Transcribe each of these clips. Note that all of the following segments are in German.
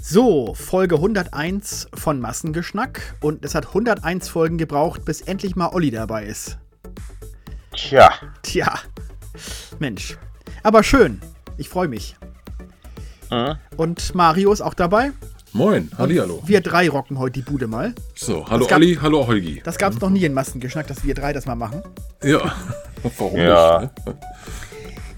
So, Folge 101 von Massengeschnack. Und es hat 101 Folgen gebraucht, bis endlich mal Olli dabei ist. Tja. Tja. Mensch. Aber schön. Ich freue mich. Mhm. Und Mario ist auch dabei. Moin, hallihallo. Wir drei rocken heute die Bude mal. So, hallo gab- Olli, hallo Holgi. Das gab es noch nie in Massengeschnack, dass wir drei das mal machen. Ja, warum Ja. nicht? Ne?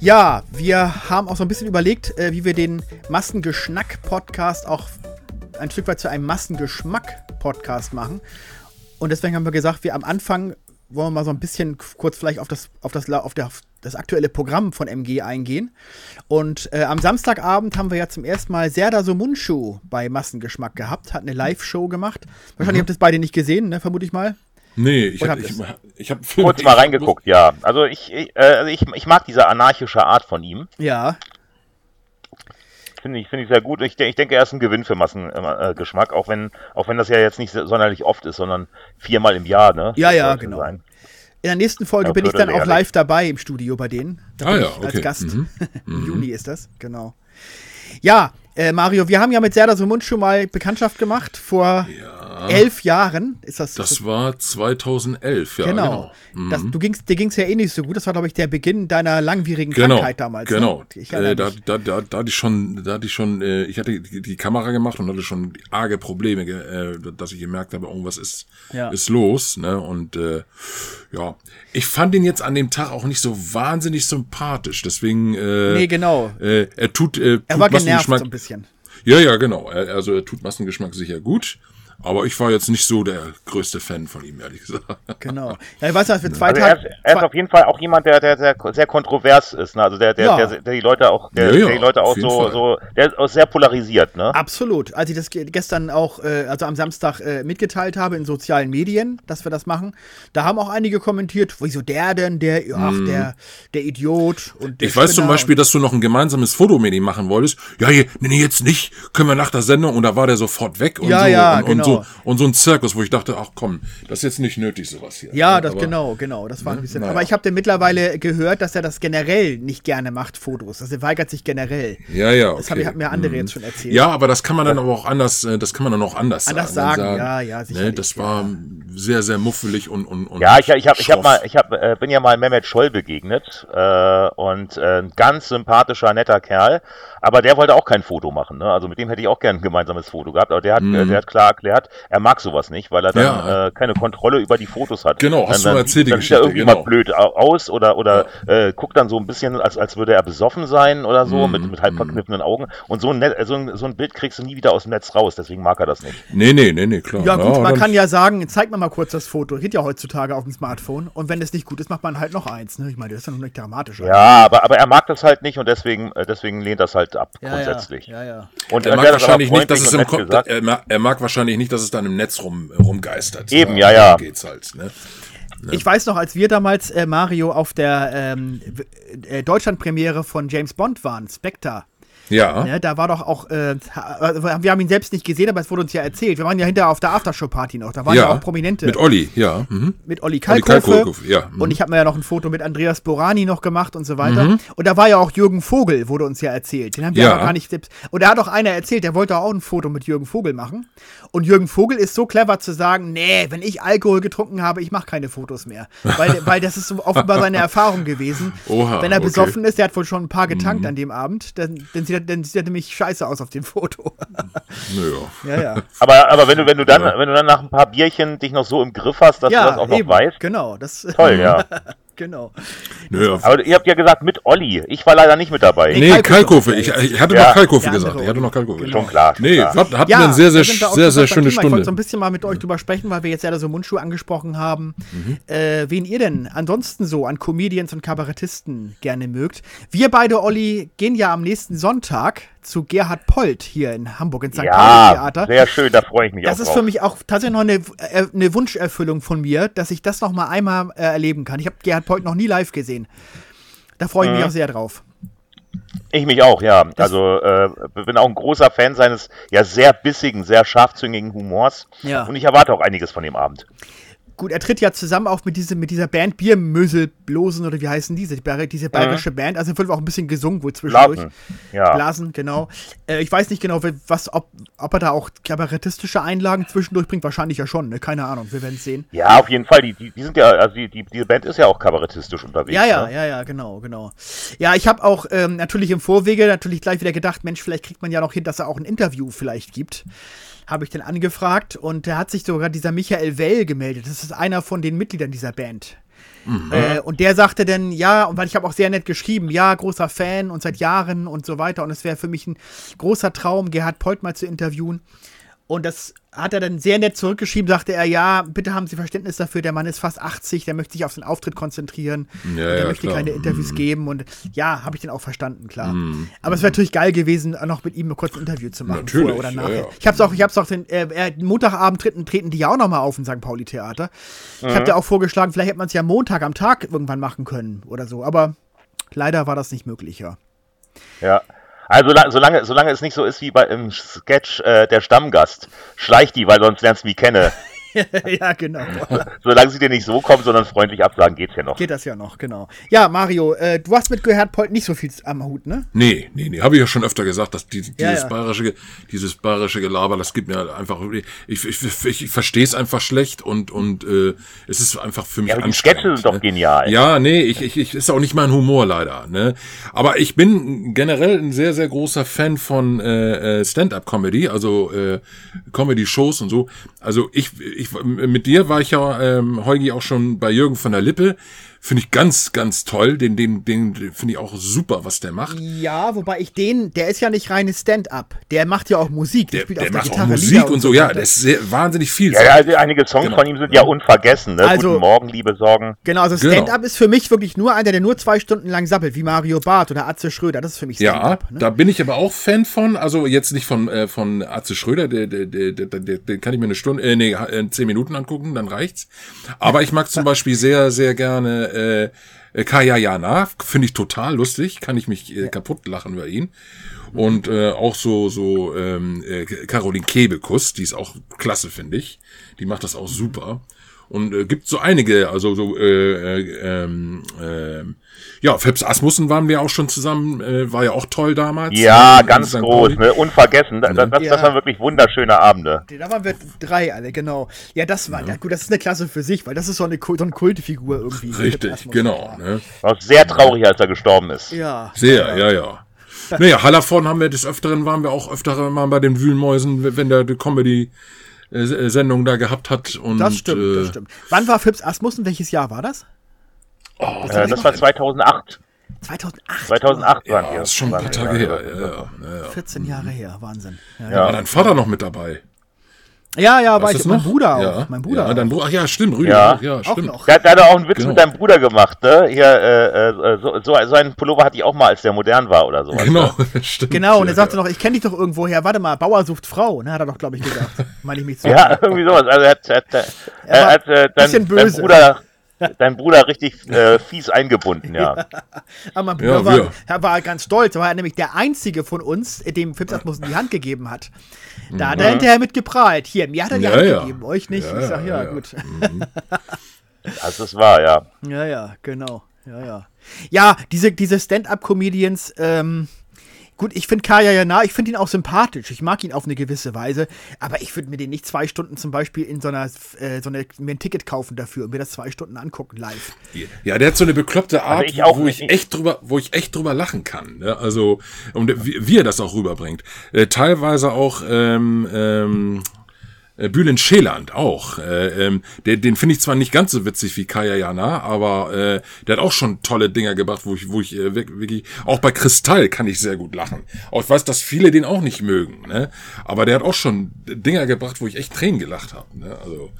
Ja, wir haben auch so ein bisschen überlegt, äh, wie wir den Massengeschnack-Podcast auch ein Stück weit zu einem Massengeschmack-Podcast machen. Und deswegen haben wir gesagt, wir am Anfang wollen wir mal so ein bisschen kurz vielleicht auf das, auf das, auf der, auf das aktuelle Programm von MG eingehen. Und äh, am Samstagabend haben wir ja zum ersten Mal Serda Somunchu bei Massengeschmack gehabt, hat eine Live-Show gemacht. Wahrscheinlich habt ihr es beide nicht gesehen, ne, vermute ich mal. Nee, ich habe ich, ich hab Kurz mal reingeguckt, ja. Also ich, ich, äh, also ich, ich mag diese anarchische Art von ihm. Ja, Finde ich, finde ich sehr gut. Ich, ich denke, er ist ein Gewinn für Massengeschmack, auch wenn, auch wenn das ja jetzt nicht so- sonderlich oft ist, sondern viermal im Jahr, ne? Ja, ja, genau. sein. In der nächsten Folge Ja, bin ich dann auch live dabei im Studio bei denen. Da Ah bin ja, ich als okay. Gast. Mhm. Im Juni ist das, genau. Ja, äh, Mario, wir haben ja mit Serda Sumund schon mal Bekanntschaft gemacht. Vor elf Jahren ist das. Das war 2011, ja. genau. Genau, Das, du gingst, dir ging es ja eh nicht so gut. Das war, glaube ich, der Beginn deiner langwierigen genau. Krankheit damals. Genau. Ne? Ich äh, da, da, da, da hatte ich schon, da hatte ich schon, äh, ich hatte die, die Kamera gemacht und hatte schon arge Probleme, äh, dass ich gemerkt habe, irgendwas ist, Ja. ist los. Ne? Und äh, ja, ich fand ihn jetzt an dem Tag auch nicht so wahnsinnig sympathisch. Deswegen, äh, Nee, genau. er tut, tut Er war genervt so ein bisschen. Ja, ja, genau. Also er tut Massengeschmack sicher gut. Aber ich war jetzt nicht so der größte Fan von ihm, ehrlich gesagt. Genau. Ja, ich weiß dass wir zwei Also er, Tage. ist, er ist auf jeden Fall auch jemand, der, der, der sehr kontrovers ist, ne? Also der, der, Ja. der, der die Leute auch, der, Ja, ja, der die Leute auch so, Fall. so, der ist auch sehr polarisiert, ne? Absolut. Als ich das ge- gestern auch, äh, also am Samstag äh, mitgeteilt habe in sozialen Medien, dass wir das machen, da haben auch einige kommentiert, wieso der denn, der, ach, der, der Idiot und der. Ich weiß zum Spinner Beispiel, dass du noch ein gemeinsames Foto mit ihm machen wolltest. Ja, nee, nee, jetzt nicht. Können wir nach der Sendung. Und da war der sofort weg und Ja, so. ja, und, genau. und so. Und so ein Zirkus, wo ich dachte, ach komm, das ist jetzt nicht nötig, sowas hier. Ja, Ne, das aber- genau, genau. Das war ein bisschen. naja. Aber ich habe denn mittlerweile gehört, dass er das generell nicht gerne macht, Fotos. Also er weigert sich generell. Ja, ja. Okay. Das haben haben mir andere jetzt schon erzählt. Ja, aber das kann man dann aber auch anders, äh, das kann man dann auch anders, Anders sagen. sagen, ne, ja, ja, Ne, sicherlich, das war sehr, sehr muffelig und, und, und Ja, ich, ich habe ich hab mal, ich hab, äh, bin ja mal Mehmet Scholl begegnet äh, und äh, ein ganz sympathischer, netter Kerl, aber der wollte auch kein Foto machen. Ne? Also mit dem hätte ich auch gern ein gemeinsames Foto gehabt, aber der hat, äh, der hat klar erklärt, er mag sowas nicht, weil er dann Mhm. Ja. äh, keine Kontrolle über die Fotos hat. Genau, hast dann, du dann, erzählt, die dann sieht er Geschichte, irgendwie genau. mal blöd au- aus oder oder äh, guckt dann so ein bisschen, als, als würde er besoffen sein oder so, Mhm, mit, mit halb verkniffenen Augen. Und so ein, Net, so, ein, so ein Bild kriegst du nie wieder aus dem Netz raus, deswegen mag er das nicht. Nee, nee, nee, nee, klar. Ja, gut, man dann- kann ja sagen, zeig mir mal kurz das Foto. Geht ja heutzutage auf dem Smartphone. Und wenn es nicht gut ist, macht man halt noch eins. Ne? Ich meine, das ist ja noch nicht dramatisch. oder? Ja, aber, aber er mag das halt nicht und deswegen, äh, deswegen lehnt das halt ab, ja, grundsätzlich. Ja, ja. Und Er mag, wahrscheinlich nicht, dass es im Ko gesagt. er, mag, wahrscheinlich nicht, dass es dann im Netz rum, rumgeistert. Eben, ja, ja. darum Geht's halt, ne? Ich weiß noch, als wir damals äh, Mario auf der ähm, äh, Deutschlandpremiere von James Bond waren, Spectre. Ja. Ne, da war doch auch, äh, wir haben ihn selbst nicht gesehen, aber es wurde uns ja erzählt. Wir waren ja hinterher auf der Aftershow-Party noch. Da waren ja, auch Prominente. Mit Olli, ja. Mhm. mit Olli Olli Kalkofe. Kalkofe, ja. Mhm. Und ich habe mir ja noch ein Foto mit Andreas Borani noch gemacht und so weiter. Und da war ja auch Jürgen Vogel, wurde uns ja erzählt. Den haben wir Ja. aber gar nicht. Und da hat auch einer erzählt, der wollte auch ein Foto mit Jürgen Vogel machen. Und Jürgen Vogel ist so clever zu sagen, nee, wenn ich Alkohol getrunken habe, ich mache keine Fotos mehr. Weil, weil das ist so offenbar seine Erfahrung gewesen. Oha, wenn er okay. Mhm. besoffen ist, der hat wohl schon ein paar getankt an dem Abend, dann, dann, sieht er, dann sieht er nämlich scheiße aus auf dem Foto. Naja. ja, ja. Aber, aber wenn du, wenn du dann, wenn du dann nach ein paar Bierchen dich noch so im Griff hast, dass ja, du das auch noch eben. weißt, Genau, das toll, ja. genau. Naja. Aber ihr habt ja gesagt mit Olli. Ich war leider nicht mit dabei. Nee, Kalkofe Ich, ja ich hatte Ja. noch Kalkofe gesagt. Ich hatte noch Kalkofe. Schon klar. Nee, klar. wir hatten eine sehr, sehr, wir sehr, sehr gesagt, schöne Ich wollte so ein Stunde. bisschen mal mit euch drüber sprechen, weil wir jetzt ja so Mundschuh angesprochen haben. Mhm. Äh, wen ihr denn ansonsten so an Comedians und Kabarettisten gerne mögt. Wir beide, Olli, gehen ja am nächsten Sonntag zu Gerhard Polt hier in Hamburg ins St. Ja, Theater. sehr schön, da freue ich mich Das auch ist drauf. für mich auch tatsächlich noch eine, äh, eine Wunscherfüllung von mir, dass ich das noch mal einmal äh, erleben kann. Ich habe Gerhard Polt noch nie live gesehen. Da freue ich mich Mhm. auch sehr drauf. Ich mich auch, ja. Also äh, bin auch ein großer Fan seines ja sehr bissigen, sehr scharfzüngigen Humors. Ja. Und ich erwarte auch einiges von dem Abend. Gut, er tritt ja zusammen auf mit, diese, mit dieser Band Biermöselblosen oder wie heißen diese? Die, diese bayerische mhm. Band. Also wird auch ein bisschen gesungen wohl zwischendurch. Blasen, ja. Blasen, genau. Äh, ich weiß nicht genau, was, ob, ob er da auch kabarettistische Einlagen zwischendurch bringt. Wahrscheinlich ja schon, ne? keine Ahnung, wir werden es sehen. Ja, auf jeden Fall. Die, die, die sind ja, also die, die, diese Band ist ja auch kabarettistisch unterwegs. Ja, ja, ne? ja, ja, genau, genau. Ja, ich habe auch ähm, natürlich im Vorwege natürlich gleich wieder gedacht, Mensch, vielleicht kriegt man ja noch hin, dass er auch ein Interview vielleicht gibt habe ich den angefragt und da hat sich sogar dieser Michael Well gemeldet. Das ist einer von den Mitgliedern dieser Band. Mhm. Äh, und der sagte dann, ja, und weil ich habe auch sehr nett geschrieben, ja, großer Fan und seit Jahren und so weiter. Und es wäre für mich ein großer Traum, Gerhard Polt mal zu interviewen. Und das hat er dann sehr nett zurückgeschrieben, sagte er, ja, bitte haben Sie Verständnis dafür, der Mann ist fast 80, der möchte sich auf den Auftritt konzentrieren, ja, der ja, möchte klar. keine Interviews mm. geben und ja, habe ich den auch verstanden, klar. Mm. Aber es wäre natürlich geil gewesen, noch mit ihm ein kurzes Interview zu machen, natürlich, vorher oder nachher. Ja, ich habe es auch, ich habe auch, den, äh, Montagabend treten, treten die ja auch noch mal auf im St. Pauli Theater. Mhm. Ich habe da auch vorgeschlagen, vielleicht hätte man es ja Montag am Tag irgendwann machen können oder so, aber leider war das nicht möglich, ja. Ja, also solange, solange es nicht so ist wie bei im Sketch äh, der Stammgast. Schleich die, weil sonst lernst du mich kennen. ja, genau. Solange sie dir nicht so kommen, sondern freundlich absagen, geht's ja noch. Geht das ja noch, genau. Ja, Mario, äh, du hast mit Gerhard Polt nicht so viel am Hut, ne? Nee, nee, nee. Habe ich ja schon öfter gesagt, dass die, dieses, ja, ja. Bayerische, dieses bayerische Gelaber, das gibt mir einfach. Ich, ich, ich, ich verstehe es einfach schlecht und, und äh, es ist einfach für mich ja, aber Die Sketche sind doch ne? genial. Ja, nee, ich, ich, ich ist auch nicht mein Humor leider. Ne? Aber ich bin generell ein sehr, sehr großer Fan von äh, äh Stand-up-Comedy, also äh, Comedy-Shows und so. Also ich, ich mit dir war ich ja, ähm, Heugi, auch schon bei Jürgen von der Lippe. Finde ich ganz, ganz toll. Den, den, den finde ich auch super, was der macht. Ja, wobei ich den, der ist ja nicht reines Stand-up. Der macht ja auch Musik. Der, der, der macht Gitarre auch Musik und, und so. Ja, der ist sehr, wahnsinnig viel. Ja, ja, also einige Songs genau. von ihm sind ja unvergessen. Ne? Also, Guten Morgen, liebe Sorgen. Genau, also genau. Stand-up genau. ist für mich wirklich nur einer, der nur zwei Stunden lang sappelt, wie Mario Barth oder Atze Schröder. Das ist für mich Stand-up. Ja, ne? da bin ich aber auch Fan von. Also jetzt nicht von, äh, von Atze Schröder, der, der, der, der, der, der kann ich mir eine Stunde, äh, nee, äh, zehn Minuten angucken, dann reicht's. Aber ich mag zum Beispiel sehr, sehr gerne äh, äh, Kaya Jana, finde ich total lustig, kann ich mich äh, kaputt lachen über ihn. Und äh, auch so so ähm, äh, Caroline Kebekus, die ist auch klasse, finde ich. Die macht das auch super. Und äh, gibt so einige, also so äh, äh, ähm, äh, ja, Phipps Asmussen waren wir auch schon zusammen, äh, war ja auch toll damals. Ja, in, ganz in groß, ne? unvergessen. Das, das, das, ja. waren wirklich wunderschöne Abende. Da waren wir drei alle, genau. Ja, das war, ja. ja. gut, das ist eine Klasse für sich, weil das ist so eine, so eine Kultfigur irgendwie. Richtig, genau. Ne? War sehr traurig, als er gestorben ist. Ja. Sehr, ja, ja. naja, Hallervorden haben wir des Öfteren, waren wir auch öfter mal bei den Wühlmäusen, wenn der die Comedy Sendung da gehabt hat. Und, das stimmt, äh, das stimmt. Wann war Phipps Asmussen? Welches Jahr war das? Oh, das, äh, das war 2008. 2008? 2008 waren ja, das ist schon ein paar Tage her. Ja, ja, ja, 14 Jahre her, Wahnsinn. Ja, ja. War dein Vater noch mit dabei? Ja, ja, war ich, mein Bruder auch. Ja, mein Bruder. Ja, dein Bruder, ach ja, stimmt, Rüdiger. Ja, ja stimmt. Auch der, der, hat auch einen Witz genau. mit deinem Bruder gemacht, ne? Hier, äh, äh, so, so, so einen Pullover hatte ich auch mal, als der modern war oder so. Genau, stimmt. Genau, und er sagte noch, ich kenne dich doch irgendwoher. Warte mal, Bauer sucht Frau, ne? Hat er doch, glaube ich, gesagt. Meine ich mich zu. ja, irgendwie sowas. Also, er hat, er hat, er hat, äh, dein, dein Bruder dein Bruder richtig äh, fies eingebunden, ja. ja. Aber mein Bruder ja, war, er war ganz stolz, weil er nämlich der einzige von uns, dem Phipsatmus in die Hand gegeben hat. Da hat er hinterher mit geprahlt. Hier, mir hat er die ja, Hand ja. gegeben, euch nicht. ich sag, ja, gut. Mhm. Das ist wahr, ja. Ja, ja, genau. Ja, ja. Ja, diese, diese Stand-up-Comedians, ähm, Gut, ich finde Kaya ja nah, ich finde ihn auch sympathisch. Ich mag ihn auf eine gewisse Weise. Aber ich würde mir den nicht zwei Stunden zum Beispiel in so einer, äh, so eine, mir ein Ticket kaufen dafür und mir das zwei Stunden angucken live. Ja, der hat so eine bekloppte Art, also ich auch, wo ich echt drüber, wo ich echt drüber lachen kann. Ne? Also, und wie, wie, er das auch rüberbringt. Äh, teilweise auch, ähm, ähm, äh, Bülent Scheland auch. Äh, ähm, der, den finde ich zwar nicht ganz so witzig wie Kaya Jana, aber äh, der hat auch schon tolle Dinger gebracht, wo ich, wo ich äh, wirklich, auch bei Kristall kann ich sehr gut lachen. Auch ich weiß, dass viele den auch nicht mögen, ne? Aber der hat auch schon Dinger gebracht, wo ich echt Tränen gelacht habe. Ne? Also,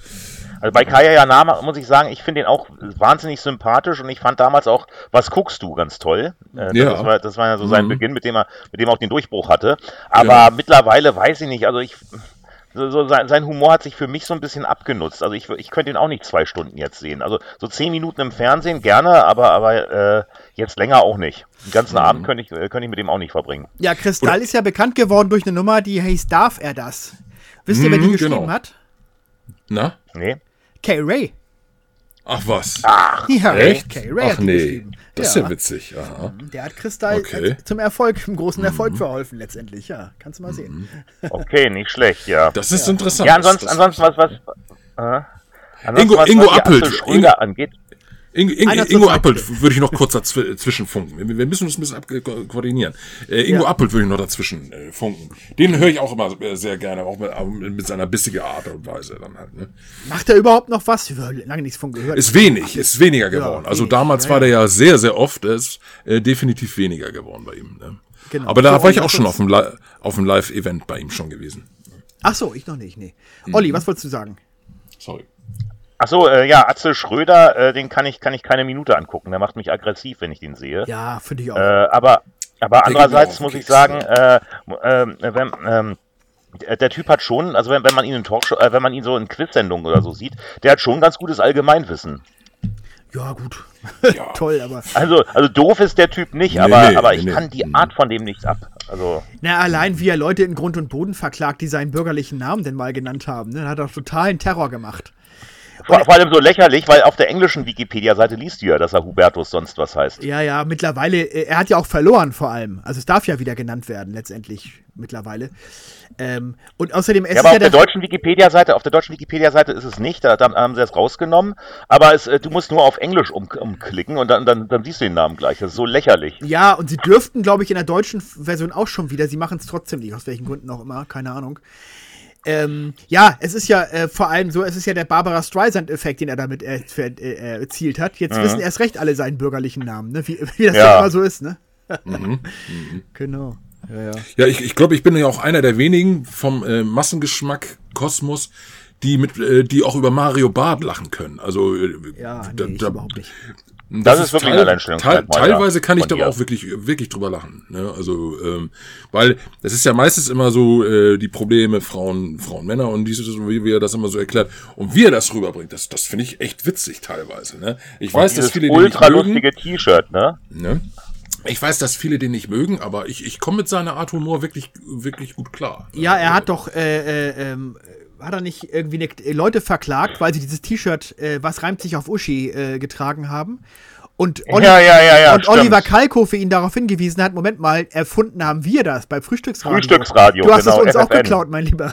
also bei Kaya Jana muss ich sagen, ich finde ihn auch wahnsinnig sympathisch und ich fand damals auch, was guckst du, ganz toll. Äh, ja. das, war, das war ja so sein mhm. Beginn, mit dem er, mit dem er auch den Durchbruch hatte. Aber ja. mittlerweile weiß ich nicht, also ich so, so sein, sein, Humor hat sich für mich so ein bisschen abgenutzt. Also ich, ich könnte ihn auch nicht zwei Stunden jetzt sehen. Also so zehn Minuten im Fernsehen gerne, aber, aber äh, jetzt länger auch nicht. Den ganzen mhm. Abend könnte ich, äh, könnte ich mit dem auch nicht verbringen. Ja, Kristall Oder? ist ja bekannt geworden durch eine Nummer, die heißt Darf er das? Wisst ihr, wer die mhm, geschrieben genau. hat? Na? Nee. Kay Ray. Ach was. Ach, Ja, Echt? Kay Ray Ach nee. Das ist ja witzig. Aha. Der hat Kristall Okay. zum Erfolg, zum großen Erfolg verholfen letztendlich. Ja, kannst du mal sehen. okay, nicht schlecht, ja. Das ist interessant. Ja, ansonsten, ansonsten was, was, äh, ansonsten, Ingo- was, Ingo was Appelt. Schröder angeht. Einer zur Ingo Appelt würde ich noch kurz dazwischen funken. Wir, müssen uns ein bisschen ko koordinieren. Äh, Ingo Ja. Appelt würde ich noch dazwischen äh, funken. Den höre ich auch immer äh, sehr gerne, auch mit, mit seiner bissigen Art und Weise dann halt. Ne? Macht er überhaupt noch was? Ich habe lange nichts von gehört. Ist wenig, ist weniger geworden. also wenig, damals ja, war der ja sehr, sehr oft, ist äh, definitiv weniger geworden bei ihm. Ne? Genau. Aber da So, war ich auch schon auf dem, Li auf dem Live-Event bei ihm schon gewesen. Ach so, ich noch nicht, nee. Mhm. Olli, was wolltest du sagen? Sorry. Ach so, äh, ja, Axel Schröder, äh, den kann ich, kann ich keine Minute angucken. Der macht mich aggressiv, wenn ich den sehe. Ja, finde ich auch. Äh, aber, aber andererseits muss ich sagen, äh, ähm, wenn, ähm, der Typ hat schon, also wenn, wenn man ihn in Talkshow, äh, wenn man ihn so in Quiz-Sendungen oder so sieht, der hat schon ganz gutes Allgemeinwissen. ja, gut. Ja. Toll, aber. Also, also doof ist der Typ nicht, Nee, aber, nee, aber ich nee. kann die Mhm. Art von dem nicht ab. Also, Na, allein wie er Leute in Grund und Boden verklagt, die seinen bürgerlichen Namen denn mal genannt haben. Ne? Hat doch totalen Terror gemacht. Vor, vor allem so lächerlich, weil auf der englischen Wikipedia-Seite liest du ja, dass er Hubertus sonst was heißt. Ja, ja, mittlerweile, äh, er hat ja auch verloren vor allem. Also es darf ja wieder genannt werden, letztendlich mittlerweile. Ähm, und außerdem, es Ja, aber ist auf ja der deutschen Wikipedia-Seite, auf der deutschen Wikipedia-Seite ist es nicht, da, da haben sie es rausgenommen, aber es, äh, du musst nur auf Englisch um, umklicken und dann, dann, dann siehst du den Namen gleich. Das ist so lächerlich. Ja, und sie dürften, glaube ich, in der deutschen Version auch schon wieder. Sie machen es trotzdem nicht, aus welchen Gründen auch immer, keine Ahnung. Ähm, ja, es ist ja äh, vor allem so, es ist ja der Barbara Streisand-Effekt, den er damit äh, ver- äh, erzielt hat. Jetzt wissen erst recht alle seinen bürgerlichen Namen, ne? wie, wie das Ja. immer so ist, ne? Genau. Ja, ja. Ja, ich, ich glaube, ich bin ja auch einer der wenigen vom äh, Massengeschmack Kosmos, die mit, äh, die auch über Mario Barth lachen können. Also äh, Ja, da- nee, ich da- überhaupt nicht. Das ist wirklich ein Alleinstellungsmerkmal, Teil, Teilweise kann ich doch auch wirklich, wirklich drüber lachen. Ne? Also, ähm, weil es ist ja meistens immer so äh, die Probleme Frauen, Frauen, Männer und dieses, wie, wie er das immer so erklärt und wie er das rüberbringt. Das, das finde ich echt witzig teilweise. Ne? Ich weiß, dass viele den nicht ultra mögen. lustige T-Shirt, ne? Ne? Ich weiß, dass viele den nicht mögen, aber ich, ich komme mit seiner Art Humor wirklich, wirklich gut klar. Ja, er hat doch, äh, äh, ähm, hat er nicht irgendwie ne, Leute verklagt, weil sie dieses T-Shirt, äh, was reimt sich auf Uschi, äh, getragen haben. Und, Olli Ja, ja, ja, ja, und. Oliver Kalkofe ihn darauf hingewiesen hat, Moment mal, erfunden haben wir das bei Frühstücksradio. Frühstücksradio, Du hast genau, es uns auch FFN. geklaut, mein Lieber.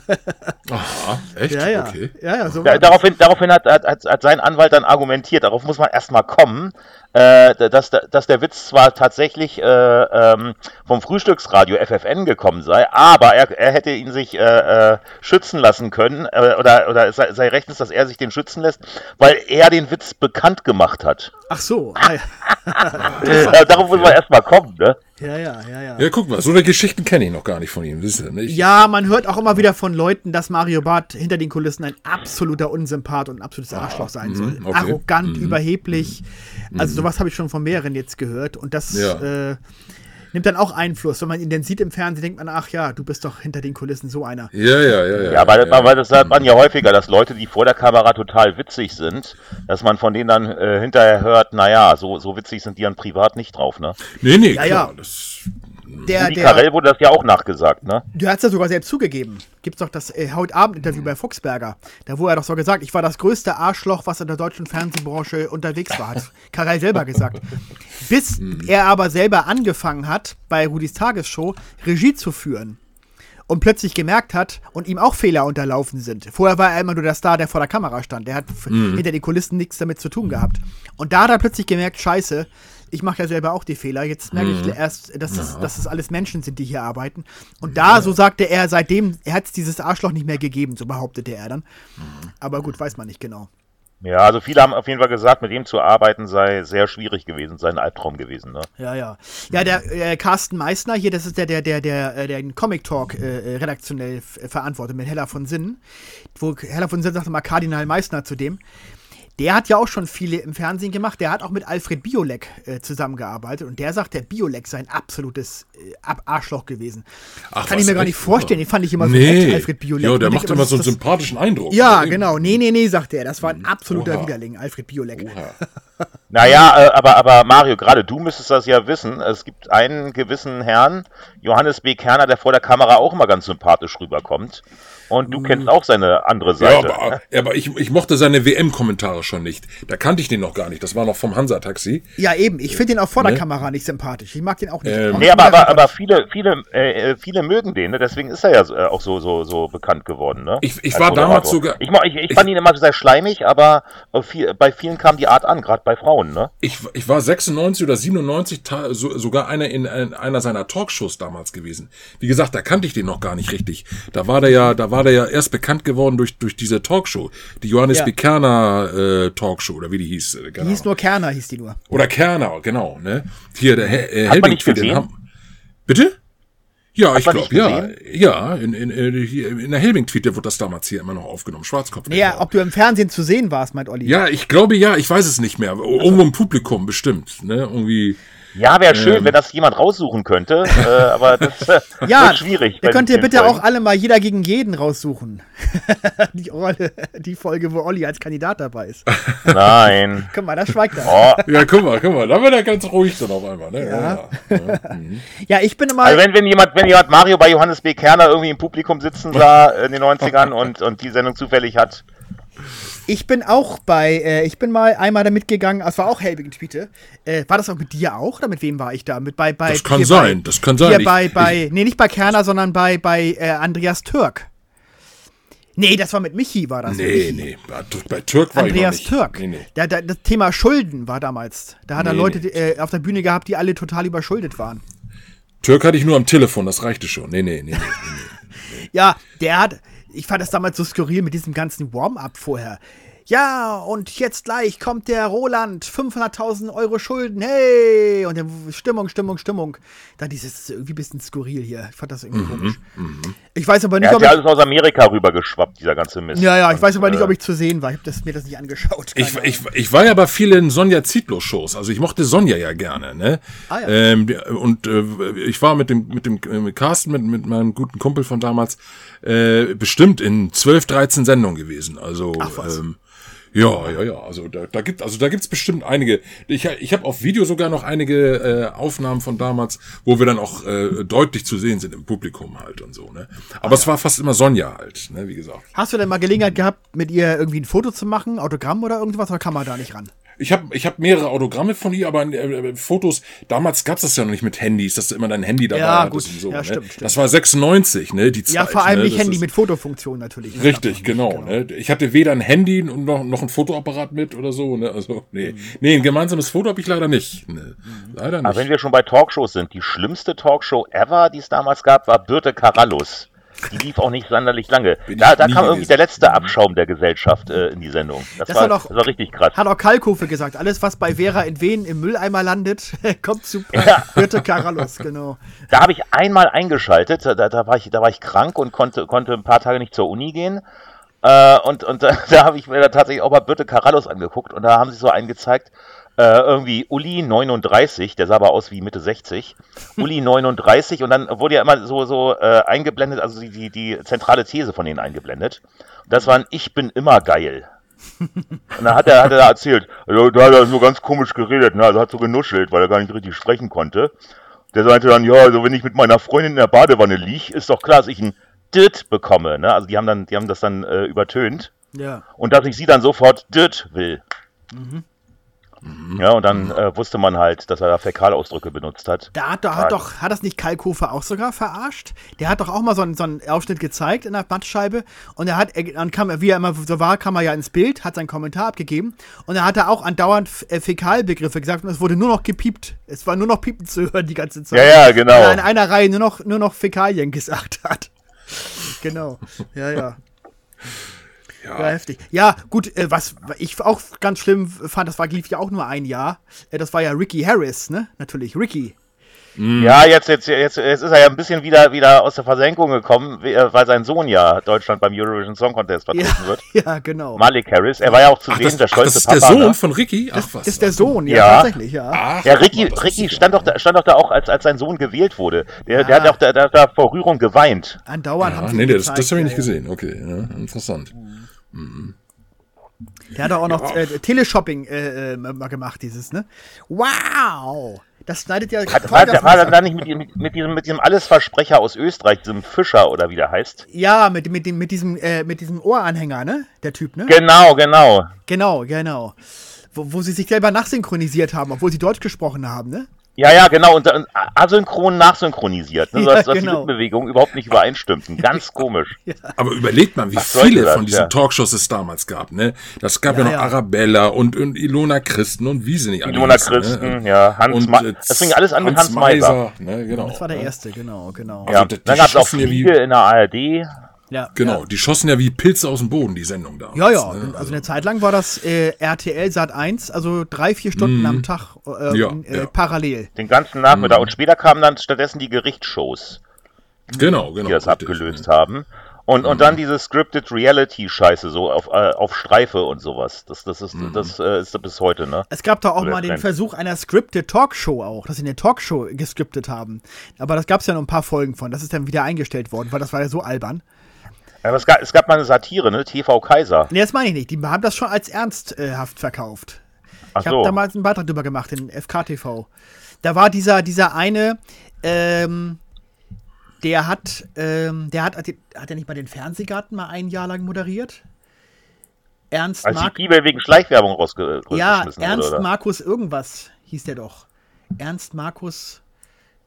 Aha, echt? ja, ja. Okay. Ja, ja, so daraufhin, daraufhin hat, hat, hat, hat sein Anwalt dann argumentiert, darauf muss man erstmal kommen, äh, dass, dass der Witz zwar tatsächlich äh, ähm, vom Frühstücksradio FFN gekommen sei, aber er, er hätte ihn sich äh, äh, schützen lassen können, äh, oder, oder es sei, sei rechtens, dass er sich den schützen lässt, weil er den Witz bekannt gemacht hat. Ach so, ah, ja. Darauf muss man erstmal kommen, ne? ja, ja, ja, ja. Ja, guck mal, so eine Geschichten kenne ich noch gar nicht von ihm. Wisst ihr, ne? Ja, man hört auch immer wieder von Leuten, dass Mario Barth hinter den Kulissen ein absoluter Unsympath und ein absolutes Arschloch sein soll. mhm, okay. Arrogant, überheblich. Also sowas habe ich schon von mehreren jetzt gehört. Und das Ja. äh, nimmt dann auch Einfluss. Wenn man ihn dann sieht im Fernsehen, denkt man, ach ja, du bist doch hinter den Kulissen so einer. Ja, ja, ja, ja. Ja, weil, weil das hat man ja häufiger, dass Leute, die vor der Kamera total witzig sind, dass man von denen dann äh, hinterher hört, naja, so, so witzig sind die dann privat nicht drauf, ne? Nee, nee, Ja, klar. ja. Das, Der, Rudi der, Carell wurde das ja auch nachgesagt, ne? du hast ja sogar selbst zugegeben. Gibt's doch das äh, heute Abend-Interview bei Fuchsberger. Da wurde er doch so gesagt, ich war das größte Arschloch, was in der deutschen Fernsehbranche unterwegs war, hat Karel selber gesagt. Bis er aber selber angefangen hat, bei Rudis Tagesshow Regie zu führen. Und plötzlich gemerkt hat und ihm auch Fehler unterlaufen sind. Vorher war er immer nur der Star, der vor der Kamera stand. Der hat f- hinter den Kulissen nichts damit zu tun gehabt. Und da hat er plötzlich gemerkt, scheiße, ich mache ja selber auch die Fehler. Jetzt merke ich erst, dass, es, dass es alles Menschen sind, die hier arbeiten. Und da, so sagte er, seitdem hat es dieses Arschloch nicht mehr gegeben, so behauptete er dann. Aber gut, weiß man nicht genau. Ja, also viele haben auf jeden Fall gesagt, mit dem zu arbeiten sei sehr schwierig gewesen, sei ein Albtraum gewesen, ne? Ja, ja. Ja, der äh, Carsten Meissner hier, das ist der, der, der, der, äh, der den Comic Talk äh, äh, redaktionell verantwortet mit Hella von Sinnen. Wo Hella von Sinnen sagte mal Kardinal Meissner zu dem. Der hat ja auch schon viele im Fernsehen gemacht. Der hat auch mit Alfred Biolek äh, zusammengearbeitet und der sagt, der Biolek sei ein absolutes äh, Ab- Arschloch gewesen. Ach, Kann ich mir gar nicht vorstellen. Den fand ich immer so nee. nett, Alfred Biolek. Ja, der macht immer so einen sympathischen Eindruck. Ja, genau. Nee, nee, nee, sagt er. Das war ein absoluter Oha. Widerling, Alfred Biolek. Oha. Naja, äh, aber, aber Mario, gerade du müsstest das ja wissen. Es gibt einen gewissen Herrn, Johannes B. Kerner, der vor der Kamera auch immer ganz sympathisch rüberkommt. Und du kennst auch seine andere Ja, Seite. aber, aber ich, ich mochte seine WM-Kommentare schon nicht. Da kannte ich den noch gar nicht. Das war noch vom Hansa-Taxi. Ja, eben. Ich finde den auch vor der Ne? Kamera nicht sympathisch. Ich mag den auch nicht. Ähm, Nee, aber, aber, aber viele, viele, äh, äh, viele mögen den, ne? deswegen ist er ja äh, auch so, so, so bekannt geworden. Ne? Ich- ich Als war damals sogar- Ich, ich, ich fand ihn immer sehr schleimig, aber äh, viel, bei vielen kam die Art an, gerade bei Frauen. Ne? Ich, ich war 96 oder 97 ta- so, sogar einer in, in einer seiner Talkshows damals gewesen. Wie gesagt, da kannte ich den noch gar nicht richtig. Da war der ja, da war der ja erst bekannt geworden durch durch diese Talkshow, die Johannes Ja. B. Kerner äh, Talkshow oder wie die hieß. Äh, Die keine hieß nur Kerner, hieß die nur. oder Kerner, genau. Ne? Hier der Hel äh, Hat man nicht gesehen? Bitte? Ja, ich man glaube, ja, ja, in, in, in, hier, in der Helbing-Tweet wurde das damals hier immer noch aufgenommen, Schwarzkopf. Naja, ob du im Fernsehen zu sehen warst, meint Olli. ja, ich glaube ja, ich weiß es nicht mehr. Irgendwo im Publikum bestimmt, ne? Irgendwie. Ja, wäre schön, Ähm. wenn das jemand raussuchen könnte, äh, aber das äh, Ja, wird schwierig. Da bei könnt ihr bitte Folgen. auch alle mal jeder gegen jeden raussuchen. die, Rolle, die Folge, wo Olli als Kandidat dabei ist. Nein. Guck mal, da schweigt er. Oh, Ja, guck mal, guck mal, da wird er ganz ruhig dann auf einmal, ne? Ja. ja. Ja, ich bin immer. Also wenn, wenn jemand, wenn jemand Mario bei Johannes B. Kerner irgendwie im Publikum sitzen sah in den 90ern und, und die Sendung zufällig hat. Ich bin auch bei, äh, ich bin mal einmal da mitgegangen, es war auch Helbing Tweete. Äh, war das auch mit dir auch? Oder mit wem war ich da? Mit bei, bei Das kann sein, bei, das kann sein. Hier Ich- bei, ich- bei, nee, nicht bei Kerner, sondern bei, bei äh, Andreas Türk. Nee, das war mit Michi, war das. Nee, nee, bei, Türk war Andreas ich noch nicht. Türk. Nee, nee. Da, da, das Thema Schulden war damals. Da hat er Nee, Leute nee. die, äh, auf der Bühne gehabt, die alle total überschuldet waren. Türk hatte ich nur am Telefon, das reichte schon. Nee, nee, nee. nee, nee. Ja, der hat, ich fand das damals so skurril mit diesem ganzen Warm-up vorher. Ja, und jetzt gleich kommt der Roland, 500.000 Euro Schulden, hey! Und dann Stimmung, Stimmung, Stimmung. Da dieses irgendwie ein bisschen skurril hier. Ich fand das irgendwie Mhm, komisch. Ich weiß aber nicht, Er hat ob ja ich, alles aus Amerika rübergeschwappt, dieser ganze Mist. ja, ja, ich weiß aber nicht, äh, ob ich zu sehen war. Ich habe das, mir das nicht angeschaut. Ich, ich, ich war ja bei vielen Sonja Zietlow-Shows. Also ich mochte Sonja ja gerne, ne? Ah, ja. ähm, und äh, ich war mit dem, mit dem äh, mit Carsten, mit, mit meinem guten Kumpel von damals, äh, bestimmt in 12, 13 Sendungen gewesen. Also Ach, was. ähm, ja, ja, ja. Also da, da gibt, also da gibt's bestimmt einige. Ich, ich habe auf Video sogar noch einige äh, Aufnahmen von damals, wo wir dann auch äh, deutlich zu sehen sind im Publikum halt und so. Ne? Aber es war fast immer Sonja halt, ne? Wie gesagt. Hast du denn mal Gelegenheit gehabt, mit ihr irgendwie ein Foto zu machen, Autogramm oder irgendwas, oder kann man da nicht ran? Ich habe ich hab mehrere Autogramme von ihr, aber äh, Fotos, damals gab's das ja noch nicht mit Handys, dass du immer dein Handy dabei Ja, hattest gut. und so. Ja, ne? stimmt, stimmt. Das war 96, ne? Die Zeit, Ja, vor allem ne? nicht Das Handy mit Fotofunktion natürlich. Das Richtig, genau. nicht, Ne? Ich hatte weder ein Handy und noch, noch ein Fotoapparat mit oder so. Ne? Also, nee. Nee, ein gemeinsames Foto habe ich leider nicht. Ne? Leider Aber wenn nicht. wir schon bei Talkshows sind, die schlimmste Talkshow ever, die es damals gab, war Birte Karallus. Die lief auch nicht sonderlich lange. Bin Da, da kam irgendwie gewesen. der letzte Abschaum der Gesellschaft äh, in die Sendung. Das, Das war, doch- das war richtig krass. Hat auch Kalkofe gesagt, alles was bei Vera in Wien im Mülleimer landet, kommt zu Ja. Birte Karallus, genau. Da habe ich einmal eingeschaltet, da, da, war ich, da war ich krank und konnte, konnte ein paar Tage nicht zur Uni gehen. Äh, und und da, da habe ich mir da tatsächlich auch mal Birte Karallus angeguckt und da haben sie so einen gezeigt, äh, irgendwie Uli 39, der sah aber aus wie Mitte 60, Uli 39 und dann wurde ja immer so, so äh, eingeblendet, also die, die, die zentrale These von denen eingeblendet. Das war ein Ich bin immer geil. Und dann hat er, hat er da erzählt, also, da hat er so ganz komisch geredet, ne? also hat so genuschelt, weil er gar nicht richtig sprechen konnte. Der sagte dann, ja, also wenn ich mit meiner Freundin in der Badewanne lieg, ist doch klar, dass ich ein Dit bekomme. Ne? Also die haben dann, die haben das dann äh, übertönt Ja. und dass ich sie dann sofort Dit will. Ja, und dann äh, wusste man halt, dass er da Fäkalausdrücke benutzt hat. Da hat, da hat doch, hat das nicht Kalkofe auch sogar verarscht? Der hat doch auch mal so einen, so einen Ausschnitt gezeigt in der Mattscheibe und er hat, er, dann kam er, wie er immer so war, kam er ja ins Bild, hat seinen Kommentar abgegeben und er hat da auch andauernd äh, Fäkalbegriffe gesagt und es wurde nur noch gepiept. Es war nur noch Piepen zu hören die ganze Zeit. Ja, ja, genau. Weil er in einer Reihe nur noch, nur noch Fäkalien gesagt hat. genau. Ja, ja. Ja, heftig. Ja, gut, äh, was ich auch ganz schlimm fand, das war, lief ja auch nur ein Jahr. Äh, das war ja Ricky Harris, ne? Natürlich, Ricky. Ja, jetzt, jetzt, jetzt, jetzt ist er ja ein bisschen wieder, wieder aus der Versenkung gekommen, äh, weil sein Sohn ja Deutschland beim Eurovision Song Contest Ja, vertreten wird. ja, genau. Malik Harris, er war ja auch zu Ach, sehen, das, der stolze das ist Papa. der Sohn ne? von Ricky? Ach, was. Das ist der Sohn, ja, Ja. tatsächlich, ja. Ach, Ja, Ricky, das Ricky ist stand, ja- doch da, stand doch da auch, als, als sein Sohn gewählt wurde. Der, der Ja. hat doch da, da, da vor Rührung geweint. Andauernd haben Ah, sie nee, das, das habe ich nicht ja, ja. gesehen. Okay, ja, interessant. Der hat auch noch ja. äh, Teleshopping äh, äh, gemacht, dieses, ne? Wow! Das schneidet ja. Hat, war, war, war da nicht mit, mit, mit, diesem, mit diesem Allesversprecher aus Österreich, diesem Fischer oder wie der heißt? Ja, mit, mit, dem, mit, diesem, äh, mit diesem Ohranhänger, ne? Der Typ, ne? Genau, genau. Genau, genau. Wo, wo sie sich selber nachsynchronisiert haben, obwohl sie Deutsch gesprochen haben, ne? Ja, ja, genau, und, und asynchron nachsynchronisiert, ne, so dass, ja, genau. die Rückbewegungen überhaupt nicht übereinstimmten. Ganz komisch. Ja. Aber überlegt mal, wie Was viele von diesen ja. Talkshows es damals gab, ne? Das gab ja, noch Arabella und, und Ilona Christen und wie sie nicht alle Ilona ne? Christen, ne? ja, Hans und, äh, Das fing alles an mit Hans, Hans Meiser. Ne, genau. Das war der erste, genau, genau. Ja, also, dann gab es auch Fliege in der ARD. Ja, genau, ja. die schossen ja wie Pilze aus dem Boden, die Sendung da. Ja, ja, ne? also eine Zeit lang war das äh, RTL Sat 1, also drei, vier Stunden mm. am Tag äh, ja, äh, ja. parallel. Den ganzen Nachmittag. Mm. Und später kamen dann stattdessen die Gerichtsshows. Genau, genau. Die das richtig, abgelöst haben. Und, und dann mhm. diese Scripted Reality-Scheiße, so auf, äh, auf Streife und sowas. Das, das, ist, mhm. das äh, ist bis heute, ne? Es gab da auch Oder mal den Versuch einer Scripted Talkshow auch, dass sie eine Talkshow gescriptet haben. Aber das gab es ja noch ein paar Folgen von. Das ist dann wieder eingestellt worden, weil das war ja so albern. Aber es gab, es gab mal eine Satire, ne? TV Kaiser. Nee, das meine ich nicht. Die haben das schon als ernsthaft verkauft. Ach ich habe so. damals einen Beitrag drüber gemacht in FKTV. Da war dieser, dieser eine, ähm, der hat, ähm, der hat, hat er nicht mal den Fernsehgarten mal ein Jahr lang moderiert? Ernst Als Mark die wegen Schleichwerbung rausgeschmissen Ja, Ernst wurde, Markus irgendwas hieß der doch. Ernst Markus,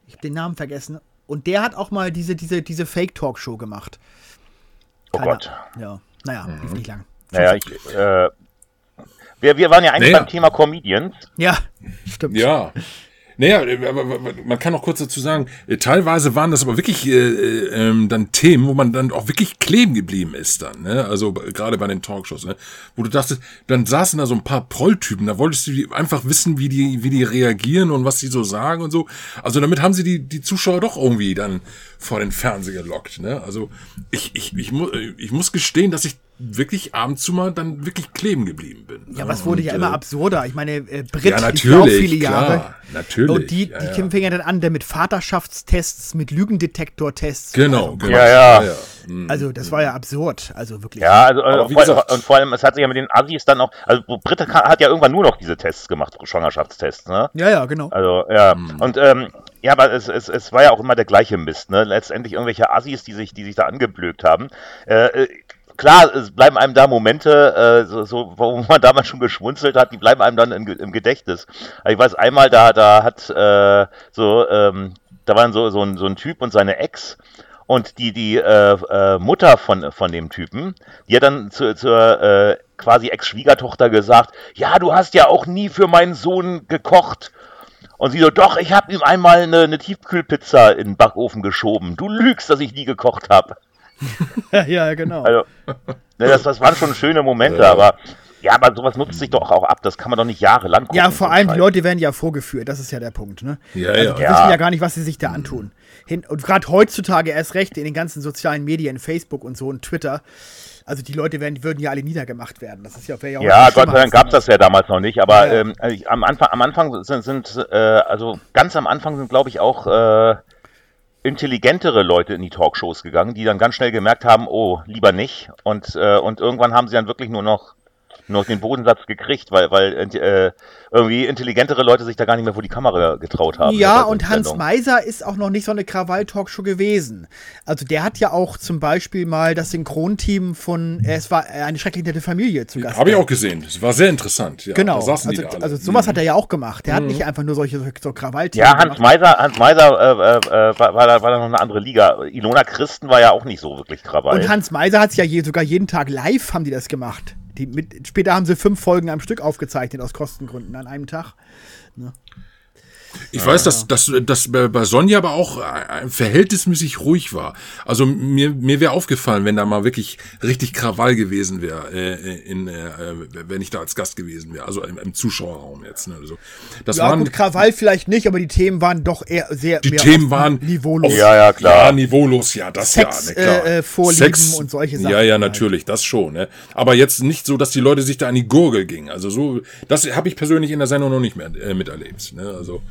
ich habe den Namen vergessen. Und der hat auch mal diese, diese, diese Fake-Talkshow gemacht. Oh Keiner. Gott. Ja, naja, mhm. lief nicht lang. Naja, ich, äh, wir, wir waren ja eigentlich naja. beim Thema Comedians. Ja, stimmt. Ja. Naja, man kann auch kurz dazu sagen, äh, teilweise waren das aber wirklich äh, äh, ähm, dann Themen, wo man dann auch wirklich kleben geblieben ist dann, ne? Also gerade bei den Talkshows, ne? Wo du dachtest, dann saßen da so ein paar Prolltypen, da wolltest du einfach wissen, wie die, wie die reagieren und was sie so sagen und so. Also damit haben sie die, die Zuschauer doch irgendwie dann vor den Fernseher gelockt, ne? Also ich, ich, ich, mu ich muss gestehen, dass ich wirklich abends zu mal dann wirklich kleben geblieben bin. Ja, aber es wurde und, ja immer äh, absurder. Ich meine, äh, Brit, ja, natürlich, viele klar, Jahre. Natürlich. Und die, ja, die ja. fingen ja dann an, der mit Vaterschaftstests, mit Lügendetektortests. Genau, also, genau. Ja, ja. ja. Mhm. Also das war ja absurd, also wirklich. Ja, also äh, vor, gesagt, und vor allem, es hat sich ja mit den Assis dann auch, also Britta hat ja irgendwann nur noch diese Tests gemacht, Schwangerschaftstests, ne? Ja, ja, genau. Also, ja. Mhm. Und ähm, ja, aber es, es, es war ja auch immer der gleiche Mist, ne? Letztendlich irgendwelche Assis, die sich, die sich da angeblökt haben. Äh, klar, es bleiben einem da Momente, äh, so, so, wo man damals schon geschmunzelt hat, die bleiben einem dann in, im Gedächtnis. Also ich weiß einmal, da, da hat äh, so, ähm, da waren so, so, ein, so ein Typ und seine Ex und die, die äh, äh, Mutter von, von dem Typen, die hat dann zu, zur äh, quasi Ex-Schwiegertochter gesagt, ja, du hast ja auch nie für meinen Sohn gekocht. Und sie so, doch, ich habe ihm einmal eine, eine Tiefkühlpizza in den Backofen geschoben. Du lügst, dass ich nie gekocht habe. ja, genau. Also, ne, das, das waren schon schöne Momente, aber ja, aber sowas nutzt sich doch auch ab. Das kann man doch nicht jahrelang gucken. Ja, vor allem die Leute werden ja vorgeführt. Das ist ja der Punkt. Ne? Ja, also, ja. Die wissen ja gar nicht, was sie sich da antun. Hin, und gerade heutzutage erst recht in den ganzen sozialen Medien, Facebook und so und Twitter. Also die Leute werden, würden ja alle niedergemacht werden. Das ist ja, ja, ja Gott sei Dank gab es das ja damals noch nicht. Aber ja, ja. Ähm, also am Anfang, am Anfang sind, sind äh, also ganz am Anfang sind, glaube ich, auch äh, intelligentere Leute in die Talkshows gegangen, die dann ganz schnell gemerkt haben, oh, lieber nicht. Und, äh, und irgendwann haben sie dann wirklich nur noch nur den Bodensatz gekriegt, weil, weil äh, irgendwie intelligentere Leute sich da gar nicht mehr vor die Kamera getraut haben. Ja, und Hans Meiser ist auch noch nicht so eine Krawall-Talkshow gewesen. Also der hat ja auch zum Beispiel mal das Synchronteam von äh, Es war eine schrecklich nette Familie zu Gast. Habe ich auch gesehen. Das war sehr interessant. Ja, genau. Also, also sowas mhm. hat er ja auch gemacht. Der mhm. hat nicht einfach nur solche so Krawall-Themen Ja, Hans gemacht. Meiser, Hans Meiser äh, äh, äh, war, war, da, war da noch eine andere Liga. Ilona Christen war ja auch nicht so wirklich Krawall. Und Hans Meiser hat es ja je, sogar jeden Tag live haben die das gemacht. Die mit, später haben sie fünf Folgen am Stück aufgezeichnet aus Kostengründen an einem Tag. Ne? Ich weiß, dass, dass, dass bei Sonja aber auch äh, verhältnismäßig ruhig war. Also mir, mir wäre aufgefallen, wenn da mal wirklich richtig Krawall gewesen wäre, äh, in, äh, wenn ich da als Gast gewesen wäre, also im, im Zuschauerraum jetzt. Ne, also das ja, waren, gut, Krawall vielleicht nicht, aber die Themen waren doch eher sehr Die Themen waren niveaulos. Ja, ja, klar. Ja, niveaulos, ja, das Sex, ja, ne, klar. Äh, Vorlieben Sex, und solche Sachen. Ja, ja, natürlich, das schon. Ne? Aber jetzt nicht so, dass die Leute sich da an die Gurgel gingen. Also so, das habe ich persönlich in der Sendung noch nicht mehr äh, miterlebt. Ne? Also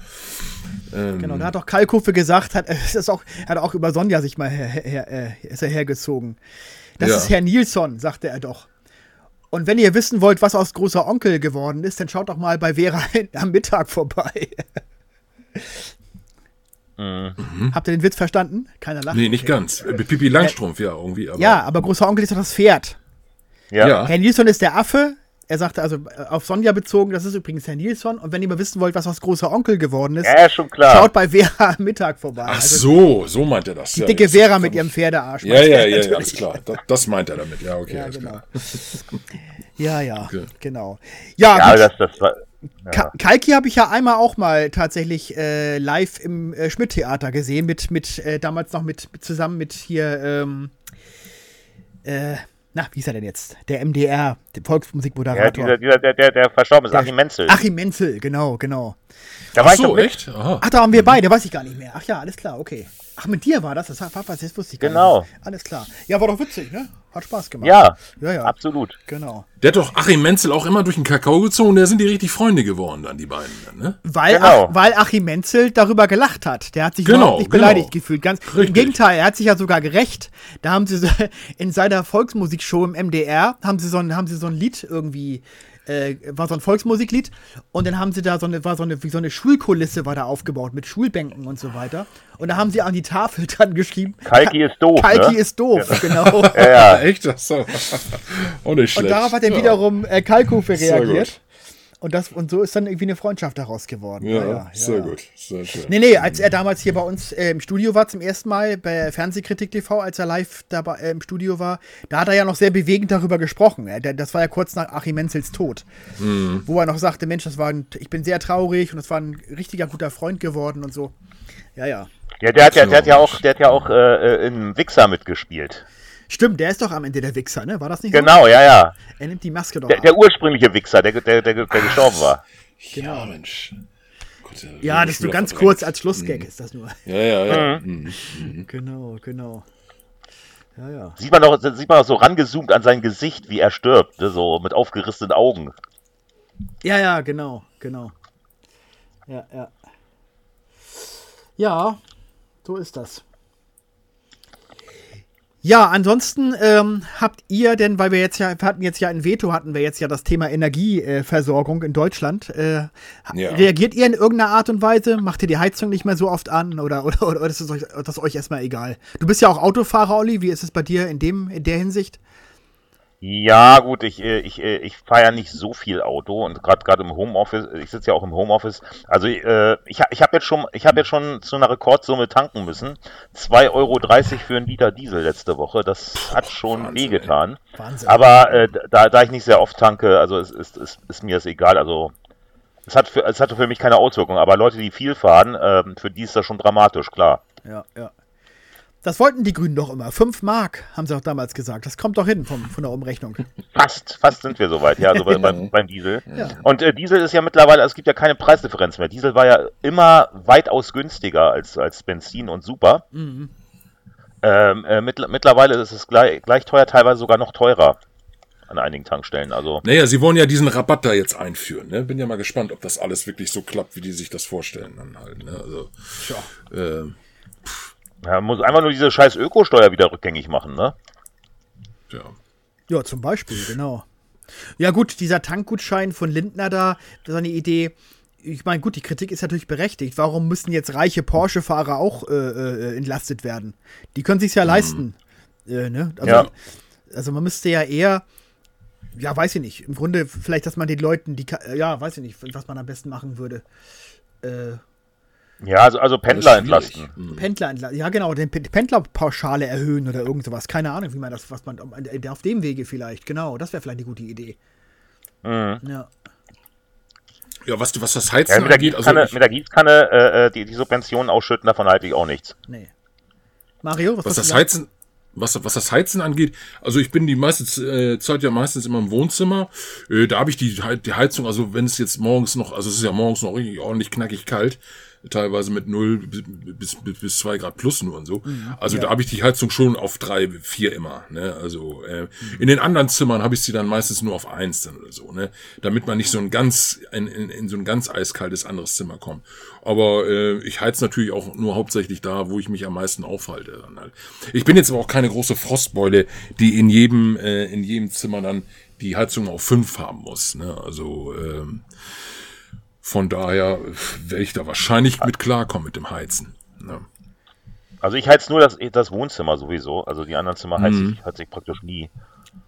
ähm, genau, da hat auch Kalkofe gesagt, hat, ist auch, hat auch über Sonja sich mal her, her, her, ist er hergezogen. Das ja. ist Herr Nilsson, sagte er doch. Und wenn ihr wissen wollt, was aus großer Onkel geworden ist, dann schaut doch mal bei Vera am Mittag vorbei. Mhm. Habt ihr den Witz verstanden? Keiner lacht. Nee, nicht okay. ganz. Pipi Langstrumpf, ja, irgendwie. Aber ja, aber großer Onkel ist doch das Pferd. Ja. Ja. Herr Nilsson ist der Affe. Er sagte also äh, auf Sonja bezogen, das ist übrigens Herr Nilsson. Und wenn ihr mal wissen wollt, was aus großer Onkel geworden ist, Ja, schon klar. schaut bei Vera am Mittag vorbei. Ach Also so, so meint er das. die ja, dicke Vera mit ihrem Pferdearsch. Ja, ja, ja, ja, alles klar. Das, das meint er damit. Ja, okay, Ja, alles genau. klar. Ja, ja, Okay. genau. Ja, Ja, gut. das, das war. Ka Kalki habe ich ja einmal auch mal tatsächlich äh, live im äh, Schmidt-Theater gesehen, mit, mit äh, damals noch mit, mit zusammen mit hier, ähm, äh, na, wie ist er denn jetzt? Der MDR, der Ja, Volksmusikmoderator. dieser, dieser, der, der, der verstorben ist, Der- Achim Menzel. Achim Menzel, genau, genau. da war Ach ich doch so, mit. echt? Aha. Ach, da waren wir beide, weiß ich gar nicht mehr. Ach ja, alles klar, okay. Ach, mit dir war das, das war was, jetzt wusste ich gar Genau. nicht. Alles klar. Ja, war doch witzig, ne? Hat Spaß gemacht. Ja, ja, ja. absolut. Genau. Der hat doch Achim Menzel auch immer durch den Kakao gezogen, da sind die richtig Freunde geworden, dann die beiden. Dann, ne? Weil, Genau. Ach, weil Achim Menzel darüber gelacht hat. Der hat sich Genau, überhaupt nicht genau. beleidigt gefühlt. Ganz, Im. Gegenteil, er hat sich ja sogar gerecht. Da haben sie so, in seiner Volksmusikshow im MDR haben sie so ein, haben sie so ein Lied irgendwie. Äh, war so ein Volksmusiklied und dann haben sie da so eine, war so eine, wie so eine Schulkulisse war da aufgebaut mit Schulbänken und so weiter. Und da haben sie an die Tafel dann geschrieben: Kalki ist doof, Kalki ne? ist doof, genau. Ja, ja. Echt? Ach so. Auch nicht schlecht. Und darauf hat dann ja. wiederum äh, Kalkofe reagiert. Und, das, und so ist dann irgendwie eine Freundschaft daraus geworden. Ja, sehr gut. Sehr schön. Nee, nee, als er damals hier bei uns äh, im Studio war, zum ersten Mal bei Fernsehkritik TV, als er live dabei äh, im Studio war, da hat er ja noch sehr bewegend darüber gesprochen. Äh, das war ja kurz nach Achim Menzels Tod. Mhm. Wo er noch sagte, Mensch, das war ein, ich bin sehr traurig und das war ein richtiger guter Freund geworden und so. Ja, ja. Ja, der hat ja, der hat ja auch, der hat ja auch äh, in Wichser mitgespielt. Stimmt, der ist doch am Ende der Wichser, ne? War das nicht Genau, ja, ja. so? Er nimmt die Maske doch Der, ab. der ursprüngliche Wichser, der, der, der, der gestorben war. Ja, Mensch. Gott, ja, das ist nur ganz kurz als Schlussgag ist das nur. Ja, ja, ja. Mhm. Genau, genau. Ja, ja. Sieht man doch, sieht man doch so rangezoomt an sein Gesicht, wie er stirbt, ne, so mit aufgerissenen Augen. Ja, ja, genau, genau. Ja, ja. Ja, so ist das. Ja, ansonsten ähm, habt ihr denn, weil wir jetzt ja, wir hatten jetzt ja ein Veto, hatten wir jetzt ja das Thema Energieversorgung in Deutschland. Äh, Ja. Reagiert ihr in irgendeiner Art und Weise? Macht ihr die Heizung nicht mehr so oft an oder, oder, oder, ist es euch, das euch erstmal egal? Du bist ja auch Autofahrer, Olli. Wie ist es bei dir in, dem, in der Hinsicht? Ja, gut, ich, äh, ich, äh, ich fahre ja nicht so viel Auto und gerade gerade im Homeoffice, ich sitze ja auch im Homeoffice. Also äh, ich, ich habe jetzt schon, ich habe jetzt schon zu einer Rekordsumme tanken müssen. 2,30 Euro für einen Liter Diesel letzte Woche. Das hat schon Wahnsinn, wehgetan. Wahnsinn. Aber äh, da, da ich nicht sehr oft tanke, also es ist, ist, ist mir das egal. Also es hat für, es hatte für mich keine Auswirkung. Aber Leute, die viel fahren, ähm, für die ist das schon dramatisch, klar. Ja, ja. Das wollten die Grünen doch immer. 5 Mark, haben sie auch damals gesagt. Das kommt doch hin vom, von der Umrechnung. Fast, fast sind wir soweit, ja, also bei, beim, beim Diesel. Ja. Und äh, Diesel ist ja mittlerweile, es gibt ja keine Preisdifferenz mehr. Diesel war ja immer weitaus günstiger als, als Benzin und Super. Mhm. Ähm, äh, mittl mittlerweile ist es gleich, gleich teuer, teilweise sogar noch teurer an einigen Tankstellen. Also Naja, sie wollen ja diesen Rabatt da jetzt einführen. Ne? Bin ja mal gespannt, ob das alles wirklich so klappt, wie die sich das vorstellen. Dann halt, ne? also, äh, ja, man muss einfach nur diese scheiß Ökosteuer wieder rückgängig machen, ne? ja. Ja, zum Beispiel, genau. Ja, gut, dieser Tankgutschein von Lindner da, das ist eine Idee. Ich meine, gut, die Kritik ist natürlich berechtigt. Warum müssen jetzt reiche Porsche-Fahrer auch äh, äh, entlastet werden? Die können sich's ja leisten. Äh, ne? also, Ja. also man müsste ja eher, ja, weiß ich nicht. Im Grunde vielleicht, dass man den Leuten, die, ja, weiß ich nicht, was man am besten machen würde. Äh, Ja, also, also Pendler entlasten. Pendler entlassen. Ja, genau, den Pendlerpauschale erhöhen oder irgend sowas. Keine Ahnung, wie man das, was man auf dem Wege vielleicht, genau, das wäre vielleicht eine gute Idee. Mhm. Ja. ja, was, was das Ja, Heizen mit, der angeht, also mit der Gießkanne äh, äh, die, die Subventionen ausschütten, davon halte ich auch nichts. Nee. Mario, was, was das? Heizen, was, was das Heizen angeht, also ich bin die meiste äh, Zeit ja meistens immer im Wohnzimmer. Äh, da habe ich die, die Heizung, also wenn es jetzt morgens noch, also es ist ja morgens noch richtig ordentlich knackig kalt, teilweise mit 0 bis, bis, bis 2 Grad plus nur und so. Also da habe ich die Heizung schon auf drei, vier immer. Ne? Also äh, in den anderen Zimmern habe ich sie dann meistens nur auf eins dann oder so, ne? Damit man nicht so ein ganz, in, in, in so ein ganz eiskaltes anderes Zimmer kommt. Aber äh, ich heiz natürlich auch nur hauptsächlich da, wo ich mich am meisten aufhalte. Dann halt. Ich bin jetzt aber auch keine große Frostbeule, die in jedem, äh, in jedem Zimmer dann die Heizung auf fünf haben muss. Ne? Also ähm, von daher werde ich da wahrscheinlich mit klarkommen mit dem Heizen. Ne? Also ich heiz nur das, das Wohnzimmer sowieso. Also die anderen Zimmer heiz, Mhm. ich, heiz ich praktisch nie.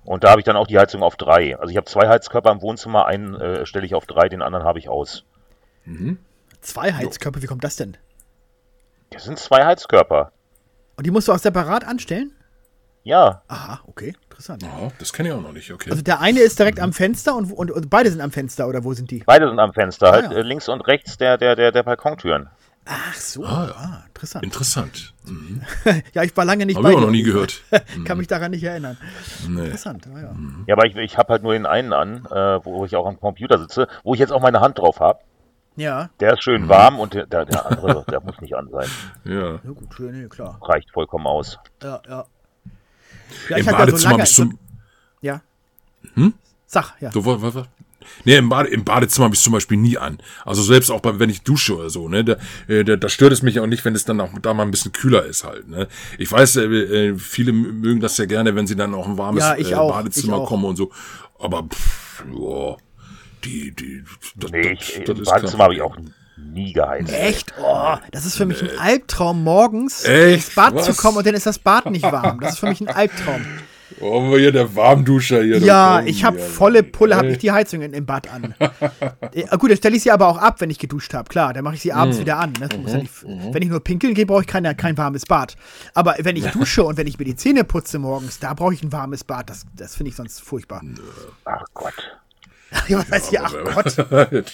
Und da habe ich dann auch die Heizung auf drei. Also ich habe zwei Heizkörper im Wohnzimmer, einen äh, stelle ich auf drei, den anderen habe ich aus. Zwei Heizkörper, wie kommt das denn? Das sind zwei Heizkörper. Und die musst du auch separat anstellen? Ja, Aha, okay, interessant. Ja, das kenne ich auch noch nicht, okay. Also der eine ist direkt am Fenster und, und, und beide sind am Fenster, oder wo sind die? beide sind am Fenster. Halt ja. äh, links und rechts der, der, der, der Balkontüren. Ach so, Ah, ja. ah, interessant. Interessant. Mhm. ja, ich war lange nicht Habe ich auch noch nie gehört. Kann mich daran nicht erinnern. Nee. Interessant, ah, ja. Ja, aber ich, ich habe halt nur den einen an, äh, wo ich auch am Computer sitze, wo ich jetzt auch meine Hand drauf habe. Ja, Der ist schön warm und der, der, der andere, der muss nicht an sein. Ja. ja gut, nee, klar. Reicht vollkommen aus. Ja, ja. Ja, Im ja Badezimmer habe ich so, zum. Ja. Hm? Sag, ja. Du, was, was, was? Nee, im, Bade, im Badezimmer habe ich zum Beispiel nie an. Also selbst auch bei, wenn ich dusche oder so, ne, da, äh, da, da stört es mich auch nicht, wenn es dann auch da mal ein bisschen kühler ist halt. Ne. Ich weiß, äh, äh, viele mögen das ja gerne, wenn sie dann auch ein warmes Ja, ich äh, auch, Badezimmer ich auch. kommen und so. Aber pff, ja, die, die, das, Nee, das- ich, das im Badezimmer habe ich auch. Nie geheizt. Echt? Oh, das ist für mich ein Albtraum, morgens Echt? ins Bad zu Was? kommen und dann ist das Bad nicht warm. Das ist für mich ein Albtraum. Oh, hier der Warmduscher hier. Ja, ich habe volle Pulle, habe ich die Heizung in, im Bad an. äh, gut, dann stelle ich sie aber auch ab, wenn ich geduscht habe. Klar, dann mache ich sie Mhm. abends wieder an. Ne? Muss ja nicht, Wenn ich nur pinkeln gehe, brauche ich kein, kein warmes Bad. Aber wenn ich dusche und wenn ich mir die Zähne putze morgens, da brauche ich ein warmes Bad. Das, das finde ich sonst furchtbar. Ach Gott. Was heißt hier, ach Gott.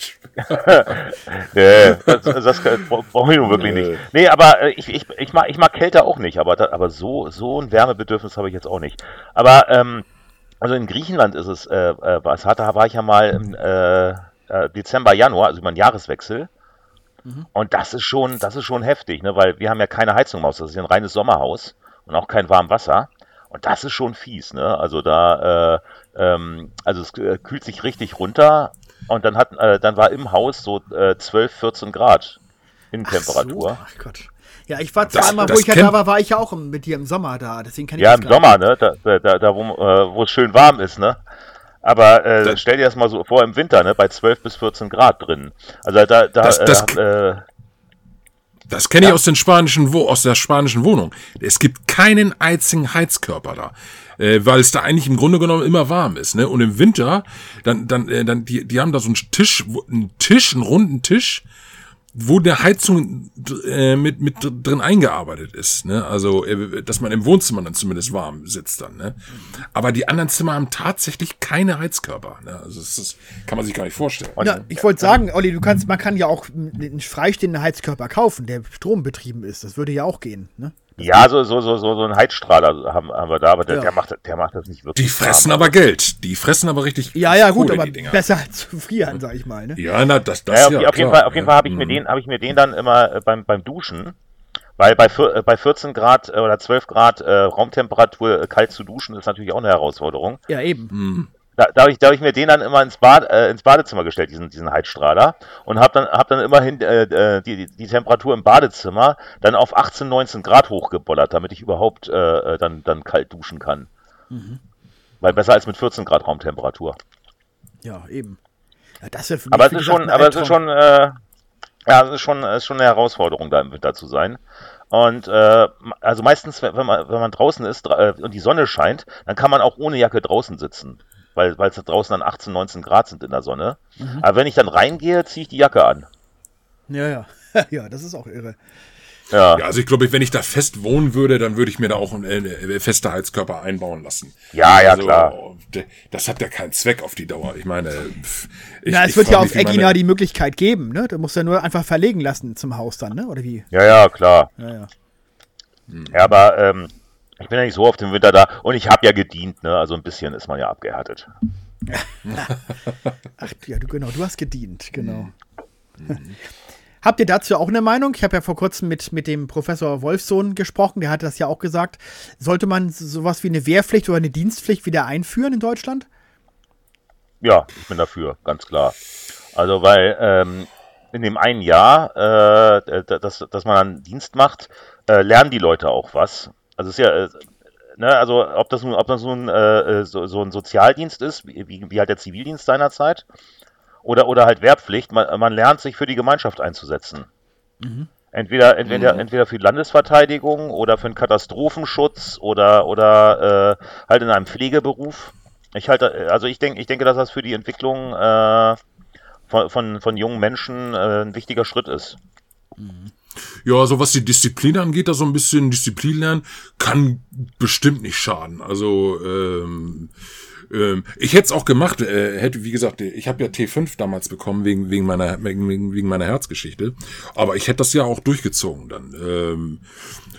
Nee, das, das brauche ich nun wirklich nicht. Nee, aber äh, ich, ich, ich, mag, ich mag Kälte auch nicht, aber, aber so, so ein Wärmebedürfnis habe ich jetzt auch nicht. Aber ähm, also in Griechenland ist es, äh, äh, was hatte, da war ich ja mal im äh, äh, Dezember, Januar, also über den Jahreswechsel. Und das ist schon, das ist schon heftig, ne? weil wir haben ja keine Heizung im Haus, das ist ja ein reines Sommerhaus und auch kein warmes Wasser. Und das ist schon fies, ne? Also da, äh, ähm, also es äh, kühlt sich richtig runter und dann hat, äh, dann war im Haus so äh, 12, 14 Grad Ach Innentemperatur. So, ach Gott. Ja, ich war zweimal, wo ich ja da war, war ich ja auch mit dir im Sommer da. Deswegen kann ich Ja, das im Sommer, ne? Da, da, da, wo, äh, wo es schön warm ist, ne? Aber äh, stell dir das mal so vor im Winter, ne? Bei 12 bis 14 Grad drin. Also da, da, Das- das- äh, äh, Das kenne ich aus den spanischen, Wo aus der spanischen Wohnung. Es gibt keinen einzigen Heizkörper da, äh, weil es da eigentlich im Grunde genommen immer warm ist. Ne? Und im Winter, dann, dann, äh, dann, die, die haben da so einen Tisch, einen Tisch, einen runden Tisch, wo der Heizung äh, mit, mit drin eingearbeitet ist. Ne? Also, äh, dass man im Wohnzimmer dann zumindest warm sitzt dann. Ne? Aber die anderen Zimmer haben tatsächlich keine Heizkörper. Ne? Also, das ist, kann man sich gar nicht vorstellen. Ja, ich wollte sagen, Olli, du kannst, man kann ja auch einen freistehenden Heizkörper kaufen, der strombetrieben ist. Das würde ja auch gehen. Ne? Ja, so, so, so, so, so einen Heizstrahler haben, haben wir da, aber der, Ja. der, macht, der macht das nicht wirklich. Die fressen warm. aber Geld. Die fressen aber richtig. Ja, ja, gut, Kohle, aber besser als zu frieren, sag ich mal. Ne? Ja, na, das, das Ja, ja, auf, auf jeden Fall, auf jeden. Fall habe ich mir Mhm. den, habe ich mir den dann immer äh, beim, beim Duschen, weil bei, äh, bei 14 Grad äh, oder 12 Grad äh, Raumtemperatur kalt zu duschen ist natürlich auch eine Herausforderung. Ja, eben. Mhm. Da, da habe ich, da hab ich mir den dann immer ins, Bad, äh, ins Badezimmer gestellt, diesen, diesen Heizstrahler, und habe dann, hab dann immerhin äh, äh, die, die, die Temperatur im Badezimmer dann auf 18, 19 Grad hochgebollert, damit ich überhaupt äh, äh, dann, dann kalt duschen kann. Weil besser als mit 14 Grad Raumtemperatur. Ja, eben. Ja, das wäre für Aber es ist schon, aber es ist schon, ja, es ist schon, ist schon eine Herausforderung, da im Winter zu sein. Und äh, also meistens, wenn man, wenn man draußen ist äh, und die Sonne scheint, dann kann man auch ohne Jacke draußen sitzen. Weil weil es da draußen dann 18, 19 Grad sind in der Sonne. Mhm. Aber wenn ich dann reingehe, ziehe ich die Jacke an. Ja, ja. ja, das ist auch irre. Ja, Ja, also ich glaube, wenn ich da fest wohnen würde, dann würde ich mir da auch einen äh, feste Heizkörper einbauen lassen. Ja, ja, also, klar. Das hat ja keinen Zweck auf die Dauer. Ich meine, pff, ich, Na, es ich wird ja auf Egina meine- die Möglichkeit geben, ne? Du musst ja nur einfach verlegen lassen zum Haus dann, ne? Oder wie? ja, ja, klar. Ja, ja. Ja, aber ähm, ich bin ja nicht so oft im Winter da und ich habe ja gedient, ne? Also ein bisschen ist man ja abgehärtet. Ach ja, du, genau, du hast gedient, genau. Mhm. Habt ihr dazu auch eine Meinung? Ich habe ja vor kurzem mit, mit dem Professor Wolfsohn gesprochen, der hatte das ja auch gesagt. Sollte man sowas wie eine Wehrpflicht oder eine Dienstpflicht wieder einführen in Deutschland? Ja, ich bin dafür, ganz klar. Also, weil ähm, in dem einen Jahr, äh, dass, dass man einen Dienst macht, äh, lernen die Leute auch was. Also es ist ja, äh, ne, also ob das nun, ob das nun äh, so, so ein Sozialdienst ist, wie, wie halt der Zivildienst seinerzeit, oder, oder halt Wehrpflicht, man, man lernt sich für die Gemeinschaft einzusetzen. Mhm. Entweder, entweder, mhm. entweder für die Landesverteidigung oder für den Katastrophenschutz oder, oder äh, halt in einem Pflegeberuf. Ich halte, also ich denke, ich denke, dass das für die Entwicklung äh, von, von, von jungen Menschen äh, ein wichtiger Schritt ist. Mhm. Ja, so was die Disziplin angeht, da so ein bisschen Disziplin lernen, kann bestimmt nicht schaden. Also ähm, ähm, ich hätte es auch gemacht, äh, hätte, wie gesagt, ich habe ja T5 damals bekommen wegen, wegen, meiner, wegen, wegen meiner Herzgeschichte. Aber ich hätte das ja auch durchgezogen dann. Ähm,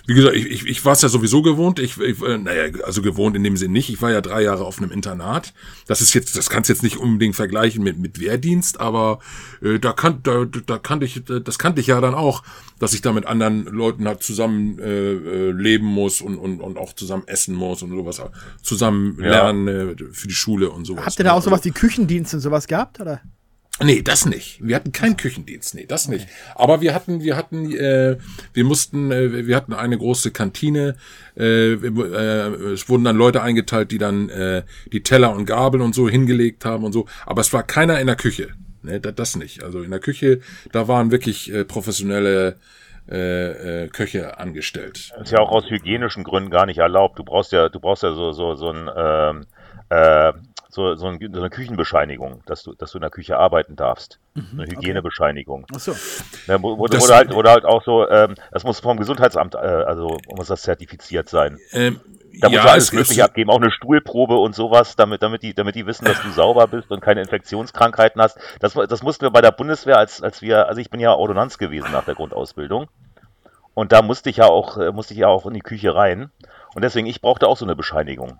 wie gesagt, ich, ich, ich war es ja sowieso gewohnt. Ich, ich, äh, naja, also gewohnt in dem Sinn nicht. Ich war ja drei Jahre auf einem Internat. Das ist jetzt, das kannst jetzt nicht unbedingt vergleichen mit, mit Wehrdienst, aber äh, da kann, da, da kannte ich, das kannte ich ja dann auch, dass ich da mit anderen Leuten halt zusammen äh, äh leben muss und, und, und auch zusammen essen muss und sowas. Zusammen lernen äh, für die Schule und sowas. Habt ihr da auch sowas wie Küchendienst und sowas gehabt, oder? Nee, das nicht. Wir hatten keinen Küchendienst, nee, das nicht. Aber wir hatten, wir hatten, äh, wir mussten, äh, wir hatten eine große Kantine. Äh, äh, es wurden dann Leute eingeteilt, die dann äh, die Teller und Gabeln und so hingelegt haben und so. Aber es war keiner in der Küche. Nee, das nicht. Also in der Küche, da waren wirklich äh, professionelle äh, äh, Köche angestellt. Das ist ja auch aus hygienischen Gründen gar nicht erlaubt. Du brauchst ja, du brauchst ja so so so ein ähm, äh, so, so, ein, so, eine Küchenbescheinigung, dass du, dass du in der Küche arbeiten darfst. Mhm, eine Hygienebescheinigung. Okay. Ach so. Ja, wo, oder, halt, oder halt auch so, ähm, das muss vom Gesundheitsamt, äh, also muss das zertifiziert sein. Ähm, da muss ja, alles Mögliche abgeben, auch eine Stuhlprobe und sowas, damit, damit, die, damit die wissen, dass du sauber bist und keine Infektionskrankheiten hast. Das, das mussten wir bei der Bundeswehr, als, als wir, also ich bin ja Ordonnanz gewesen nach der Grundausbildung. Und da musste ich ja auch, äh, musste ich ja auch in die Küche rein. Und deswegen, ich brauchte auch so eine Bescheinigung.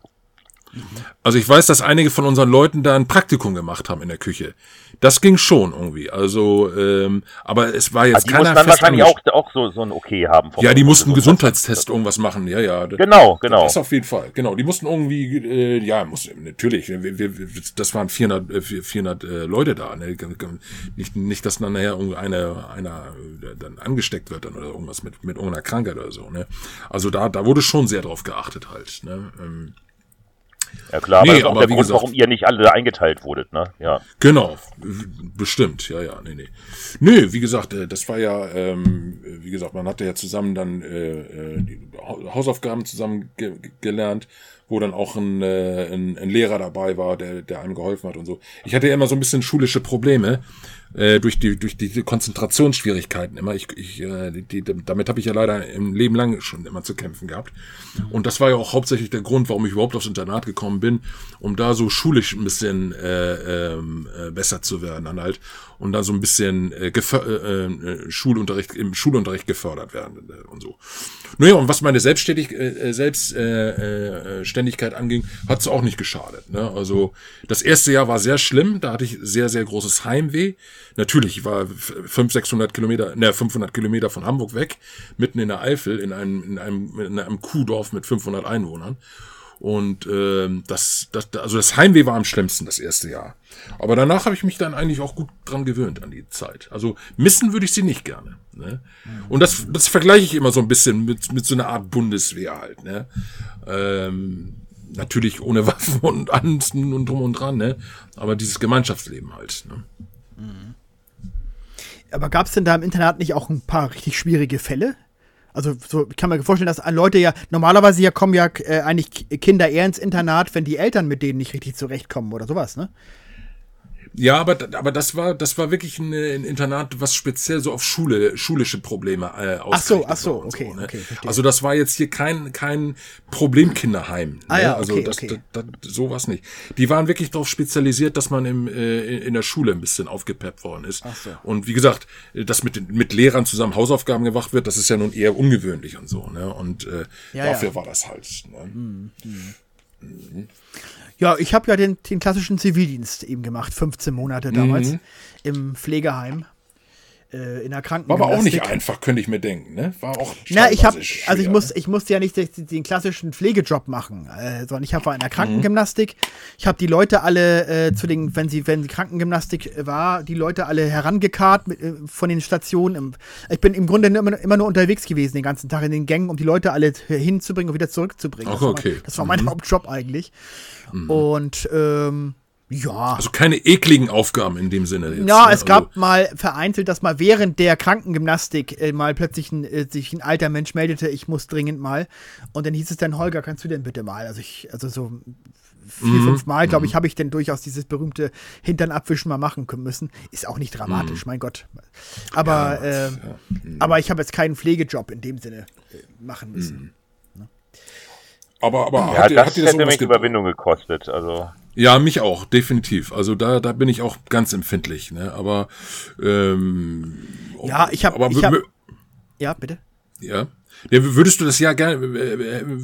Also ich weiß, dass einige von unseren Leuten da ein Praktikum gemacht haben in der Küche. Das ging schon irgendwie. Also, ähm, aber es war jetzt also die keiner dann wahrscheinlich auch, auch so, so ein Okay haben. ja, die mussten Gesundheitstest irgendwas machen. Ja, ja. Genau, genau. Das auf jeden Fall. Genau, die mussten irgendwie, äh, ja, muss natürlich. Wir, wir, das waren 400, 400 äh, Leute da. Ne? Nicht, nicht, dass dann nachher einer, einer äh, dann angesteckt wird dann oder irgendwas mit mit irgendeiner Krankheit oder so. Ne? Also da, da wurde schon sehr drauf geachtet halt. Ne? Ähm, ja klar, nee, aber auch der Grund, gesagt, warum ihr nicht alle eingeteilt wurdet, ne? Ja. Genau, bestimmt, ja, ja, nee, nee. Nee, wie gesagt, äh, das war ja, ähm, wie gesagt, man hatte ja zusammen dann äh, äh Hausaufgaben zusammen ge gelernt, wo dann auch ein, äh, ein, ein Lehrer dabei war, der, der einem geholfen hat und so. Ich hatte ja immer so ein bisschen schulische Probleme äh, durch die durch die Konzentrationsschwierigkeiten immer. Ich, ich äh, die, damit habe ich ja leider im Leben lang schon immer zu kämpfen gehabt. Und das war ja auch hauptsächlich der Grund, warum ich überhaupt aufs Internat gekommen bin, um da so schulisch ein bisschen äh, ähm, äh, besser zu werden dann halt und da so ein bisschen äh, äh, äh, Schulunterricht im Schulunterricht gefördert werden äh, und so. Naja, und was meine Selbstständig, äh, Selbstständigkeit äh, äh, anging, hat es auch nicht geschadet. Ne? Also das erste Jahr war sehr schlimm, da hatte ich sehr, sehr großes Heimweh. Natürlich, ich war 500, 600 Kilometer, ne, 500 Kilometer von Hamburg weg, mitten in der Eifel, in einem, in einem, in einem Kuhdorf mit 500 Einwohnern. Und ähm, das, das, also das Heimweh war am schlimmsten das erste Jahr. Aber danach habe ich mich dann eigentlich auch gut dran gewöhnt an die Zeit. Also missen würde ich sie nicht gerne. Ne? Und das, das vergleiche ich immer so ein bisschen mit, mit so einer Art Bundeswehr halt. Ne? Ähm, natürlich ohne Waffen und Anzen und drum und dran, ne? Aber dieses Gemeinschaftsleben halt. Ne? Aber gab es denn da im Internat nicht auch ein paar richtig schwierige Fälle? Also so, ich kann mir vorstellen, dass Leute ja, normalerweise ja kommen ja äh, eigentlich Kinder eher ins Internat, wenn die Eltern mit denen nicht richtig zurechtkommen oder sowas, ne? Ja, aber, aber das war, das war wirklich ein, ein Internat, was speziell so auf Schule, schulische Probleme äh, Ach so, ach so, okay, so, ne? okay, verstehe. Also das war jetzt hier kein, kein Problemkinderheim. Ah, ne? ja, also okay, das, okay. Das, das, sowas nicht. Die waren wirklich darauf spezialisiert, dass man im, äh, in der Schule ein bisschen aufgepeppt worden ist. Ach so. Und wie gesagt, dass mit, mit Lehrern zusammen Hausaufgaben gemacht wird, das ist ja nun eher ungewöhnlich und so. Ne? Und äh, ja, dafür ja. war das halt. Ne? Mhm. Mhm. Ja, ich habe ja den, den, klassischen Zivildienst eben gemacht, 15 Monate damals mhm. im Pflegeheim. Äh, in der War Krankengymnastik. aber auch nicht einfach, könnte ich mir denken, ne? War auch Na, ich habe, teilweise also ich schwer, muss, ne? ich musste ja nicht den, klassischen Pflegejob machen, äh, sondern ich habe in der Mhm. Krankengymnastik. Ich habe die Leute alle äh, zu den, wenn sie, wenn die Krankengymnastik war, die Leute alle herangekarrt mit, äh, von den Stationen. Ich bin im Grunde immer, immer nur unterwegs gewesen den ganzen Tag in den Gängen, um die Leute alle hinzubringen und wieder zurückzubringen. Ach, das war okay. Mein, das war mein Hauptjob eigentlich. Und ähm, ja. Also keine ekligen Aufgaben in dem Sinne. Jetzt, Ja, ne? es gab mal vereinzelt, dass mal während der Krankengymnastik äh, mal plötzlich ein, äh, sich ein alter Mensch meldete, ich muss dringend mal. Und dann hieß es dann, Holger, kannst du denn bitte mal? Also ich, also so vier, Mhm. fünf Mal, glaube ich, habe ich denn durchaus dieses berühmte Hintern abwischen mal machen können müssen. Ist auch nicht Mhm. dramatisch, mein Gott. Aber, äh, aber ich habe jetzt keinen Pflegejob in dem Sinne äh, machen müssen. Aber, aber Ja, hat, das hat das hätte mich Überwindung gekostet. Also Ja, mich auch, definitiv. Also da, da bin ich auch ganz empfindlich. Ne? Aber ähm, Ja, ich hab- aber ich wür- hab- Ja, bitte. ja. Ja, würdest du das ja gerne,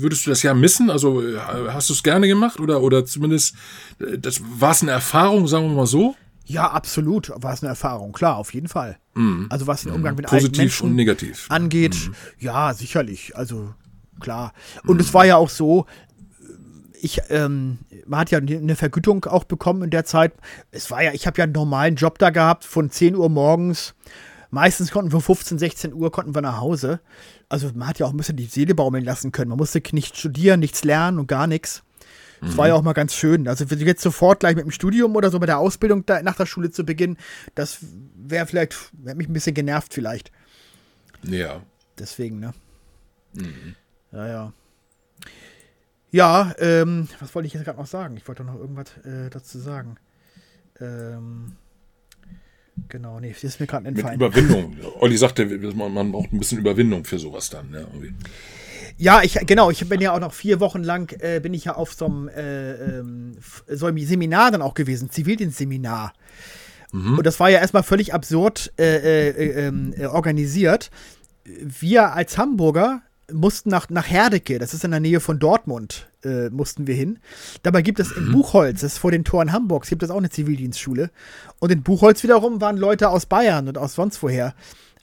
würdest du das ja missen? Also äh, hast du es gerne gemacht oder oder zumindest äh, das war es eine Erfahrung, sagen wir mal so, Ja, absolut. War es eine Erfahrung, klar, auf jeden Fall. Also was den Umgang mit alten Mhm. positiv Menschen und negativ. angeht, ja, sicherlich. Also klar. Und es war ja auch so, ich, ähm, man hat ja eine Vergütung auch bekommen in der Zeit. Es war ja, ich habe ja einen normalen Job da gehabt von 10 Uhr morgens. Meistens konnten wir 15, 16 Uhr konnten wir nach Hause. Also man hat ja auch ein bisschen die Seele baumeln lassen können. Man musste nicht studieren, nichts lernen und gar nichts. Das war ja auch mal ganz schön. Also jetzt sofort gleich mit dem Studium oder so mit der Ausbildung da, nach der Schule zu beginnen, das wäre vielleicht, wäre mich ein bisschen genervt vielleicht. Ja. Deswegen, ne? Ja, ja. Ja, ähm, was wollte ich jetzt gerade noch sagen? Ich wollte noch irgendwas äh, dazu sagen. Ähm, genau, nee, das ist mir gerade Mit entfallen. Überwindung. Olli sagte, man, man braucht ein bisschen Überwindung für sowas dann. Ja, irgendwie. Ja, ich genau, ich bin ja auch noch vier Wochen lang äh, bin ich ja auf so einem, äh, ähm, so einem Seminar dann auch gewesen, Zivildienstseminar. Und das war ja erstmal völlig absurd äh, äh, äh, ähm, äh, organisiert. Wir als Hamburger mussten nach, nach Herdecke, das ist in der Nähe von Dortmund, äh, mussten wir hin. Dabei gibt es in Buchholz, das ist vor den Toren Hamburgs, gibt es auch eine Zivildienstschule. Und in Buchholz wiederum waren Leute aus Bayern und aus sonst woher.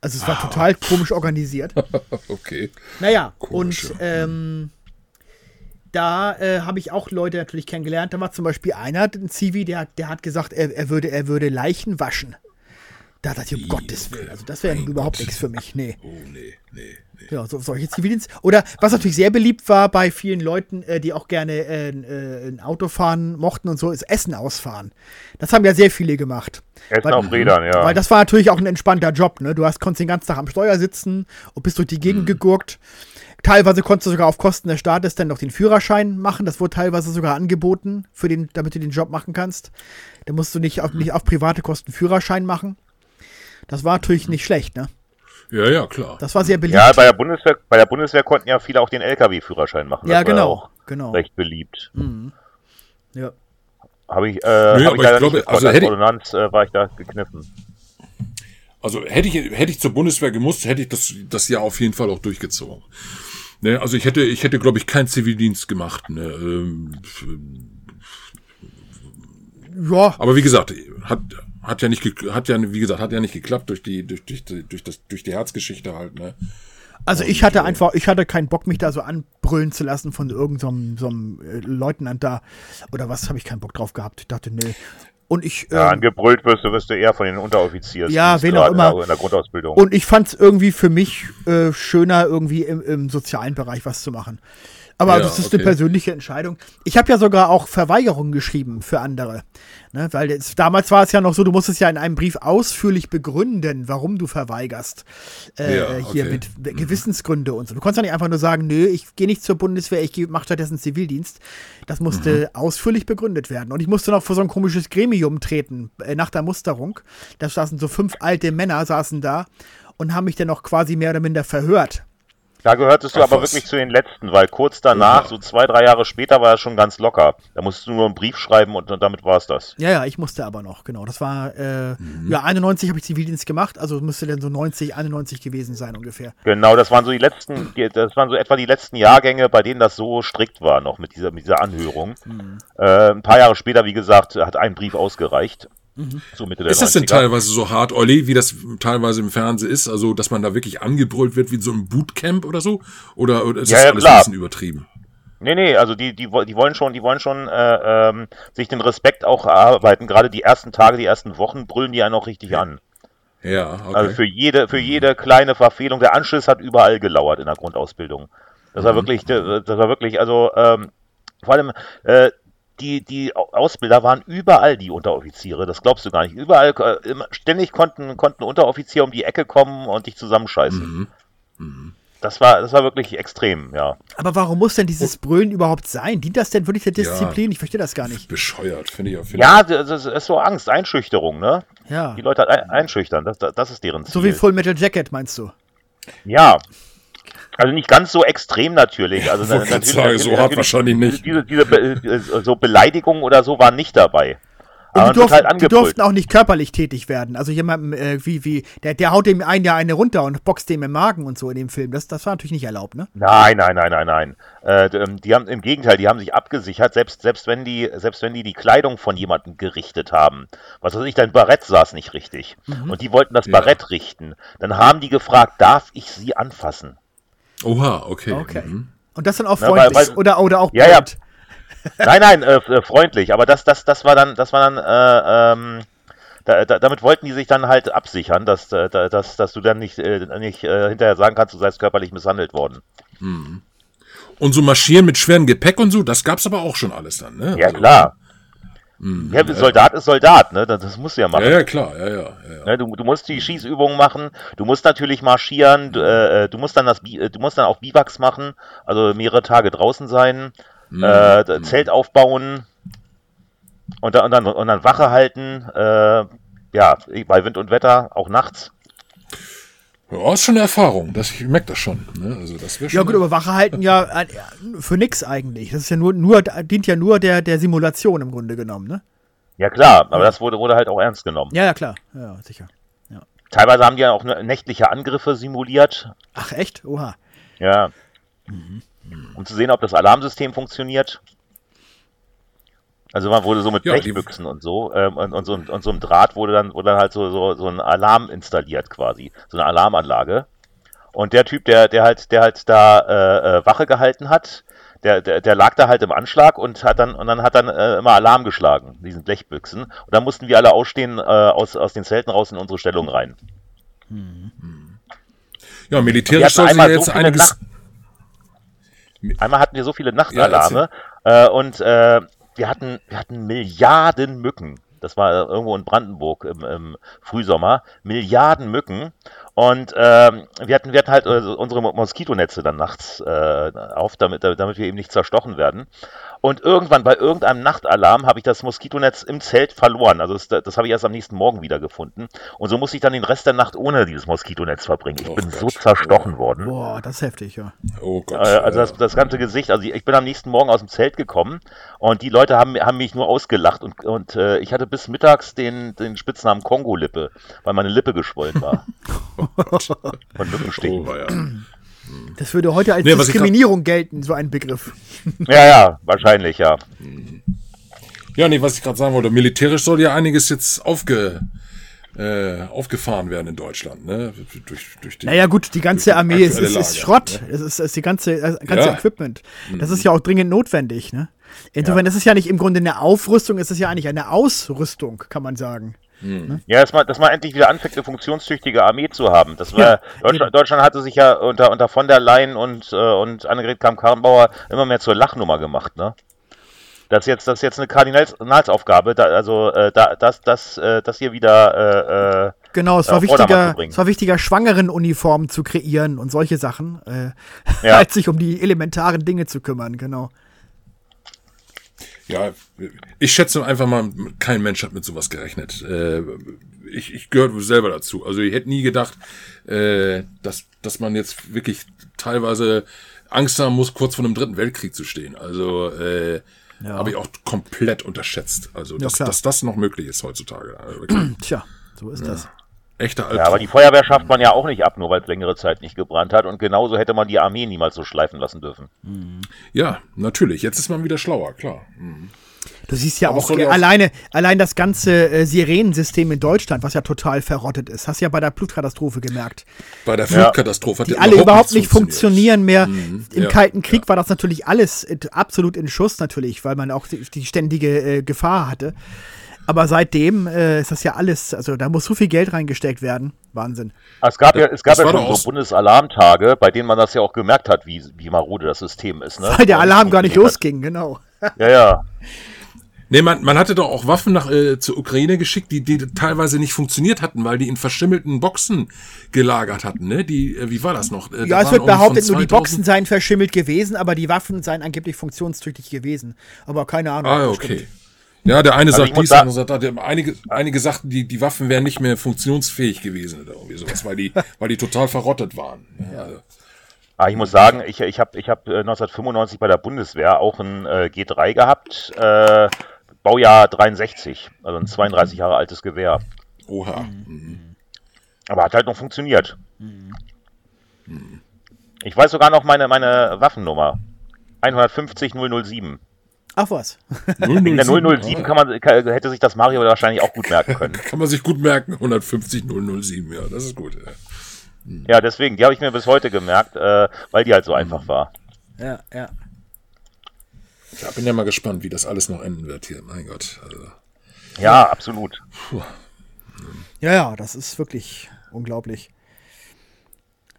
Also es war total komisch organisiert. Okay. Naja, Komisch, und ähm, da äh, habe ich auch Leute natürlich kennengelernt. Da war zum Beispiel einer, ein Zivi, der, hat- der hat gesagt, er, er, würde, er würde Leichen waschen. Da dachte ich, um Gottes Willen, also das wäre überhaupt nichts für mich. Nee. Oh, nee, nee, nee. Ja, so, solche Zivildienst. Oder was natürlich sehr beliebt war bei vielen Leuten, äh, die auch gerne äh, äh, ein Auto fahren mochten und so, ist Essen ausfahren. Das haben ja sehr viele gemacht. Essen Weil- auf Rädern, ja. Weil das war natürlich auch ein entspannter Job, ne? Du hast, konntest den ganzen Tag am Steuer sitzen und bist durch die Gegend gegurkt. Teilweise konntest du sogar auf Kosten des Staates dann noch den Führerschein machen. Das wurde teilweise sogar angeboten, für den, damit du den Job machen kannst. Da musst du nicht auf, nicht auf private Kosten Führerschein machen. Das war natürlich nicht schlecht, ne? Ja, ja, klar. Das war sehr beliebt. ja, bei der Bundeswehr, bei der Bundeswehr konnten ja viele auch den LKW-Führerschein machen. Ja, Das war genau, Auch genau. recht beliebt. ja. Habe ich, äh, aber hab ich ich glaube, also Als hätte ich- Ordonnanz äh, war ich da gekniffen. Also hätte ich, hätte ich zur Bundeswehr gemusst, hätte ich das, das Jahr auf jeden Fall auch durchgezogen. Ne, also ich hätte, ich hätte, glaube ich, keinen Zivildienst gemacht. Ne, ähm, Ja, aber wie gesagt, hat, hat ja nicht, hat ja, wie gesagt, hat ja nicht geklappt durch die, durch, durch, durch das, durch die Herzgeschichte halt. Ne. Also ich hatte einfach, ich hatte keinen Bock, mich da so anbrüllen zu lassen von irgendeinem so einem, äh, Leutnant da. Oder was, habe ich keinen Bock drauf gehabt. Ich dachte, nee. Und ich, Ja, ähm, angebrüllt wirst du, wirst du eher von den Unteroffiziers. Ja, wen auch in immer. der, in der Grundausbildung. und ich fand es irgendwie für mich äh, schöner, irgendwie im, im sozialen Bereich was zu machen. Aber Ja, das ist okay. eine persönliche Entscheidung. Ich habe ja sogar auch Verweigerungen geschrieben für andere. Ne? Weil jetzt, damals war es ja noch so, du musstest ja in einem Brief ausführlich begründen, warum du verweigerst. Äh, Ja, Hier okay. mit Gewissensgründe und so. Du konntest ja nicht einfach nur sagen, nö, ich gehe nicht zur Bundeswehr, ich mache stattdessen Zivildienst. Das musste Mhm. ausführlich begründet werden. Und ich musste noch vor so ein komisches Gremium treten, äh, nach der Musterung. Da saßen so fünf alte Männer, saßen da und haben mich dann noch quasi mehr oder minder verhört. Da gehörtest du Ach, aber was. wirklich zu den Letzten, weil kurz danach, Oha. so zwei, drei Jahre später, war er schon ganz locker. Da musstest du nur einen Brief schreiben und, und damit war es das. Ja, ja, ich musste aber noch, genau. Das war, äh, Mhm. ja, 91 habe ich Zivildienst gemacht, also müsste dann so 90, 91 gewesen sein ungefähr. Genau, das waren so die letzten, die, das waren so etwa die letzten Jahrgänge, bei denen das so strikt war noch mit dieser, mit dieser Anhörung. Mhm. Äh, ein paar Jahre später, wie gesagt, hat ein Brief ausgereicht. Mhm. So Mitte der ist das 90er. denn teilweise so hart, Olli, wie das teilweise im Fernsehen ist? Also, dass man da wirklich angebrüllt wird wie so ein Bootcamp oder so? Oder, oder ist ja, das ja, alles klar. ein bisschen übertrieben? Nee, nee, also die, die, die wollen schon, die wollen schon äh, ähm, sich den Respekt auch erarbeiten. Gerade die ersten Tage, die ersten Wochen brüllen die einen auch richtig an. Ja, okay. Also für jede, für jede kleine Verfehlung. Der Anschluss hat überall gelauert in der Grundausbildung. Das war mhm. wirklich, das war wirklich, also ähm, vor allem äh, die, die Ausbilder waren überall die Unteroffiziere, das glaubst du gar nicht. Überall, äh, ständig konnten, konnten Unteroffiziere um die Ecke kommen und dich zusammenscheißen. Mhm. Mhm. Das war, das war wirklich extrem, ja. Aber warum muss denn dieses Brüllen überhaupt sein? Dient das denn wirklich der Disziplin? Ja, ich verstehe das gar nicht. Bescheuert, finde ich auch. Ja, das ist so Angst, Einschüchterung, ne? Ja. Die Leute einschüchtern, das, das ist deren Ziel. So wie Full Metal Jacket, meinst du? Ja, also nicht ganz so extrem natürlich. Also ja, natürlich, sagen, so hart wahrscheinlich nicht. Diese, diese Be so Beleidigungen oder so waren nicht dabei. Und die, durften, halt die durften auch nicht körperlich tätig werden. Also jemandem, äh, wie, wie, der, der haut dem einen ja eine runter und boxt dem im Magen und so in dem Film. Das, das war natürlich nicht erlaubt, ne? Nein, nein, nein, nein, nein. Äh, ähm, die haben im Gegenteil, die haben sich abgesichert, selbst, selbst wenn die, selbst wenn die die Kleidung von jemandem gerichtet haben. Was weiß ich, dein Barett saß nicht richtig. Mhm. Und die wollten das ja. Barett richten. Dann haben die gefragt, darf ich sie anfassen? Oha, okay. okay. Mhm. Und das dann auch freundlich ja, weil, weil, oder, oder auch ja, ja. Nein, nein, äh, äh, freundlich. Aber das, das, das war dann, das war dann, äh, ähm, da, da, damit wollten die sich dann halt absichern, dass, äh, dass, dass du dann nicht, äh, nicht äh, hinterher sagen kannst, du seist körperlich misshandelt worden. Mhm. Und so marschieren mit schwerem Gepäck und so, das gab's aber auch schon alles dann, ne? Ja, also, klar. Mhm. Ja, Soldat ist Soldat, ne? Das, das musst du ja machen. Ja, ja, klar, ja, ja. ja, Ne, du, du musst die Schießübungen machen, du musst natürlich marschieren, du, äh, du musst dann das, du musst dann auch Biwaks machen, also mehrere Tage draußen sein, mhm. äh, Zelt aufbauen und, und, dann, und dann Wache halten, äh, ja, bei Wind und Wetter, auch nachts. Ja, ist schon eine Erfahrung. Das, ich merke das schon. Ne? Also das ja gut, aber Wache halten ja äh, für nix eigentlich. Das ist ja nur, nur dient ja nur der, der Simulation im Grunde genommen, ne? Ja klar, aber das wurde, wurde halt auch ernst genommen. Ja, ja, klar. Ja, sicher. Ja. Teilweise haben die ja auch nächtliche Angriffe simuliert. Ach echt? Oha. Ja. Mhm. Um zu sehen, ob das Alarmsystem funktioniert. Also man wurde so mit ja, Blechbüchsen und so ähm, und, und, so und so ein Draht wurde dann wurde dann halt so, so, so ein Alarm installiert quasi, so eine Alarmanlage. Und der Typ, der der halt der halt da äh, äh, Wache gehalten hat, der, der, der lag da halt im Anschlag und hat dann und dann hat dann äh, immer Alarm geschlagen, diesen Blechbüchsen. Und dann mussten wir alle ausstehen äh, aus, aus den Zelten raus in unsere Stellung rein. Hm. Ja, militärisch soll sie jetzt so einiges. Nacht einmal hatten wir so viele Nachtalarme ja, äh, und äh, wir hatten, wir hatten Milliarden Mücken. Das war irgendwo in Brandenburg im, im Frühsommer. Milliarden Mücken. Und ähm, wir, hatten, wir hatten halt also unsere Moskitonetze dann nachts äh, auf, damit, damit wir eben nicht zerstochen werden. Und irgendwann bei irgendeinem Nachtalarm habe ich das Moskitonetz im Zelt verloren. Also das, das habe ich erst am nächsten Morgen wieder gefunden. Und so musste ich dann den Rest der Nacht ohne dieses Moskitonetz verbringen. Ich oh bin Gott. so zerstochen oh. worden. Boah, das ist heftig, ja. Oh Gott. Äh, also das, das ganze Gesicht. Also ich bin am nächsten Morgen aus dem Zelt gekommen und die Leute haben, haben mich nur ausgelacht. Und, und äh, ich hatte bis mittags den, den Spitznamen Kongo-Lippe, weil meine Lippe geschwollen war. oh Von Lippenstichen. Oh, ja. Das würde heute als nee, Diskriminierung gelten, so ein Begriff. Ja, ja, wahrscheinlich, ja. Ja, nee, was ich gerade sagen wollte, militärisch soll ja einiges jetzt aufge, äh, aufgefahren werden in Deutschland, ne? Durch, durch die, naja, gut, die ganze Armee ist, ist, ist, Schrott. Ne? Es ist, ist die ganze, das äh, ganze ja. Equipment. Das ist ja auch dringend notwendig, ne? Insofern ja. ist es ja nicht im Grunde eine Aufrüstung, es ist ja eigentlich eine Ausrüstung, kann man sagen. Mhm. Ja, dass man, dass man endlich wieder anfängt, eine funktionstüchtige Armee zu haben. Das war, ja, Deutschland, Deutschland, hatte sich ja unter, unter von der Leyen und, äh, und Annegret Kamm-Karrenbauer immer mehr zur Lachnummer gemacht, ne? Das ist jetzt, das ist jetzt eine Kardinalsaufgabe, da, also äh, da, das, das, äh, das hier wieder. Äh, äh genau, es war wichtiger, es war wichtiger, Schwangerenuniformen zu kreieren und solche Sachen, äh, ja. als sich um die elementaren Dinge zu kümmern, genau. Ja, ich schätze einfach mal, kein Mensch hat mit sowas gerechnet. Äh, ich, ich gehöre selber dazu. Also ich hätte nie gedacht, äh, dass, dass man jetzt wirklich teilweise Angst haben muss, kurz vor einem dritten Weltkrieg zu stehen. Also äh, ja. habe ich auch komplett unterschätzt. Also dass, ja, dass das noch möglich ist heutzutage. Also, Tja, so ist ja. das. Echter Albtraum. Ja, aber die Feuerwehr schafft man ja auch nicht ab, nur weil es längere Zeit nicht gebrannt hat. Und genauso hätte man die Armee niemals so schleifen lassen dürfen. Mhm. Ja, natürlich. Jetzt ist man wieder schlauer, klar. Mhm. Du siehst ja auch, äh, alleine, allein das ganze äh, Sirenensystem in Deutschland, was ja total verrottet ist. Hast du ja bei der Flutkatastrophe gemerkt. Bei der Flutkatastrophe ja. hat Die alle überhaupt nicht funktionieren mehr. Mhm, Im ja, Kalten Krieg ja. war das natürlich alles absolut in Schuss natürlich, weil man auch die, die ständige äh, Gefahr hatte. Aber seitdem äh, ist das ja alles, also da muss so viel Geld reingesteckt werden. Wahnsinn. Es gab ja, es gab ja schon so Bundesalarmtage, bei denen man das ja auch gemerkt hat, wie, wie marode das System ist. Ne? Weil der Alarm gar nicht losging, genau. Ja, ja. Nee, man, man hatte doch auch Waffen nach äh, zur Ukraine geschickt, die, die teilweise nicht funktioniert hatten, weil die in verschimmelten Boxen gelagert hatten, ne? Die, äh, wie war das noch? Äh, ja, es wird behauptet, nur die Boxen seien verschimmelt gewesen, aber die Waffen seien angeblich funktionstüchtig gewesen. Aber keine Ahnung. Ah, okay. Stimmt. Ja, der eine also sagt dies, der andere sagt, einige, einige sagten, die, die Waffen wären nicht mehr funktionsfähig gewesen oder irgendwie sowas, weil die, weil die total verrottet waren. Ja, also. Ah, ich muss sagen, ich, ich habe ich hab 1995 bei der Bundeswehr auch ein äh, G3 gehabt, äh, Baujahr 63, also ein 32 Jahre altes Gewehr. Oha. Mhm. Aber hat halt noch funktioniert. Mhm. Ich weiß sogar noch meine, meine Waffennummer. 150 007. Ach was. In der 007 kann man, kann, hätte sich das Mario wahrscheinlich auch gut merken können. kann man sich gut merken, 150 007, ja, das ist gut. Ja, hm. ja deswegen, die habe ich mir bis heute gemerkt, äh, weil die halt so einfach war. Ja, ja. Ja, bin ja mal gespannt, wie das alles noch enden wird hier, mein Gott. Also. Ja, absolut. Puh. Ja, ja, das ist wirklich unglaublich.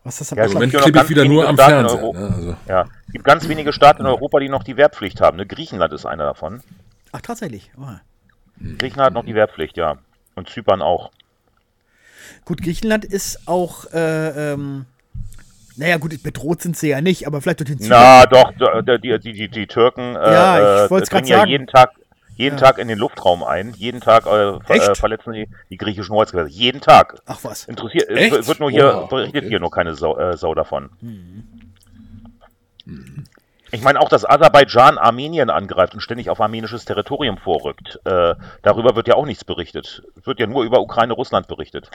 Was das ja, also Moment klebe ich wieder nur am Staaten Fernseher. Ne? Also. Ja, es gibt ganz wenige Staaten in Europa, die noch die Wehrpflicht haben. Ne? Griechenland ist einer davon. Ach, tatsächlich? Oh. Griechenland hat noch die Wehrpflicht, ja. Und Zypern auch. Gut, Griechenland ist auch, äh, ähm, naja, gut, bedroht sind sie ja nicht, aber vielleicht durch den Zypern. Na, doch, die, die, die, die Türken äh, ja, ich äh, ja jeden Tag jeden ja. Tag in den Luftraum ein. Jeden Tag äh, ver äh, verletzen die, die griechischen Holzgewässer. Jeden Tag. Ach was. Interessiert, Echt? wird nur hier, oh, berichtet okay. hier nur keine Sau, äh, Sau davon. Hm. Ich meine auch, dass Aserbaidschan Armenien angreift und ständig auf armenisches Territorium vorrückt. Äh, darüber wird ja auch nichts berichtet. Es wird ja nur über Ukraine-Russland berichtet.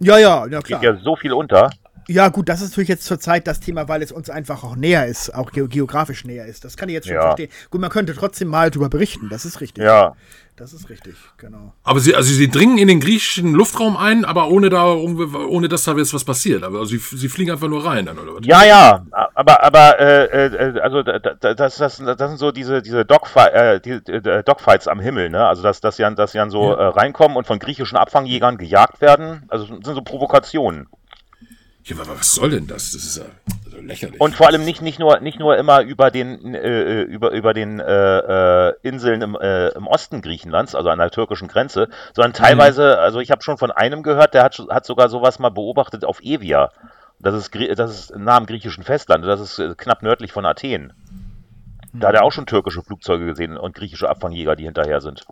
Ja, ja, ja klar. Geht ja so viel unter. Ja, gut, das ist natürlich jetzt zurzeit das Thema, weil es uns einfach auch näher ist, auch geografisch näher ist. Das kann ich jetzt schon ja. verstehen. Gut, man könnte trotzdem mal darüber berichten, das ist richtig. Ja. Das ist richtig, genau. Aber sie, also sie dringen in den griechischen Luftraum ein, aber ohne da, ohne dass da jetzt was passiert. Also sie, sie fliegen einfach nur rein dann, oder was? Ja, ja, aber, aber, äh, äh, also das, das, das, das sind so diese, diese Dogfight, äh, die, äh, Dogfights am Himmel, ne? Also dass, dass sie dann, dass sie dann so ja. äh, reinkommen und von griechischen Abfangjägern gejagt werden. Also sind so Provokationen. Ja, aber was soll denn das? Das ist ja also lächerlich. Und vor allem nicht, nicht, nur, nicht nur immer über den, äh, über, über den äh, äh, Inseln im, äh, im Osten Griechenlands, also an der türkischen Grenze, sondern mhm. teilweise, mhm. also ich habe schon von einem gehört, der hat, hat sogar sowas mal beobachtet auf Evia. Das ist, das ist nah am griechischen Festland, das ist äh, knapp nördlich von Athen. Da hat er auch schon türkische Flugzeuge gesehen und griechische Abfangjäger, die hinterher sind.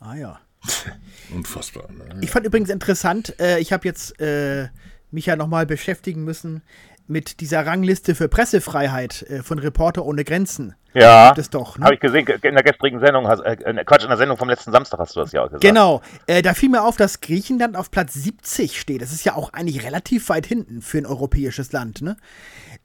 Ah ja. Unfassbar. Ne? Ich fand übrigens interessant, äh, ich habe jetzt äh, mich ja nochmal beschäftigen müssen mit dieser Rangliste für Pressefreiheit äh, von Reporter ohne Grenzen. Ja, das doch. Ne? Habe ich gesehen, in der gestrigen Sendung, äh, Quatsch, in der Sendung vom letzten Samstag hast du das ja auch gesagt. Genau, äh, da fiel mir auf, dass Griechenland auf Platz 70 steht. Das ist ja auch eigentlich relativ weit hinten für ein europäisches Land, ne?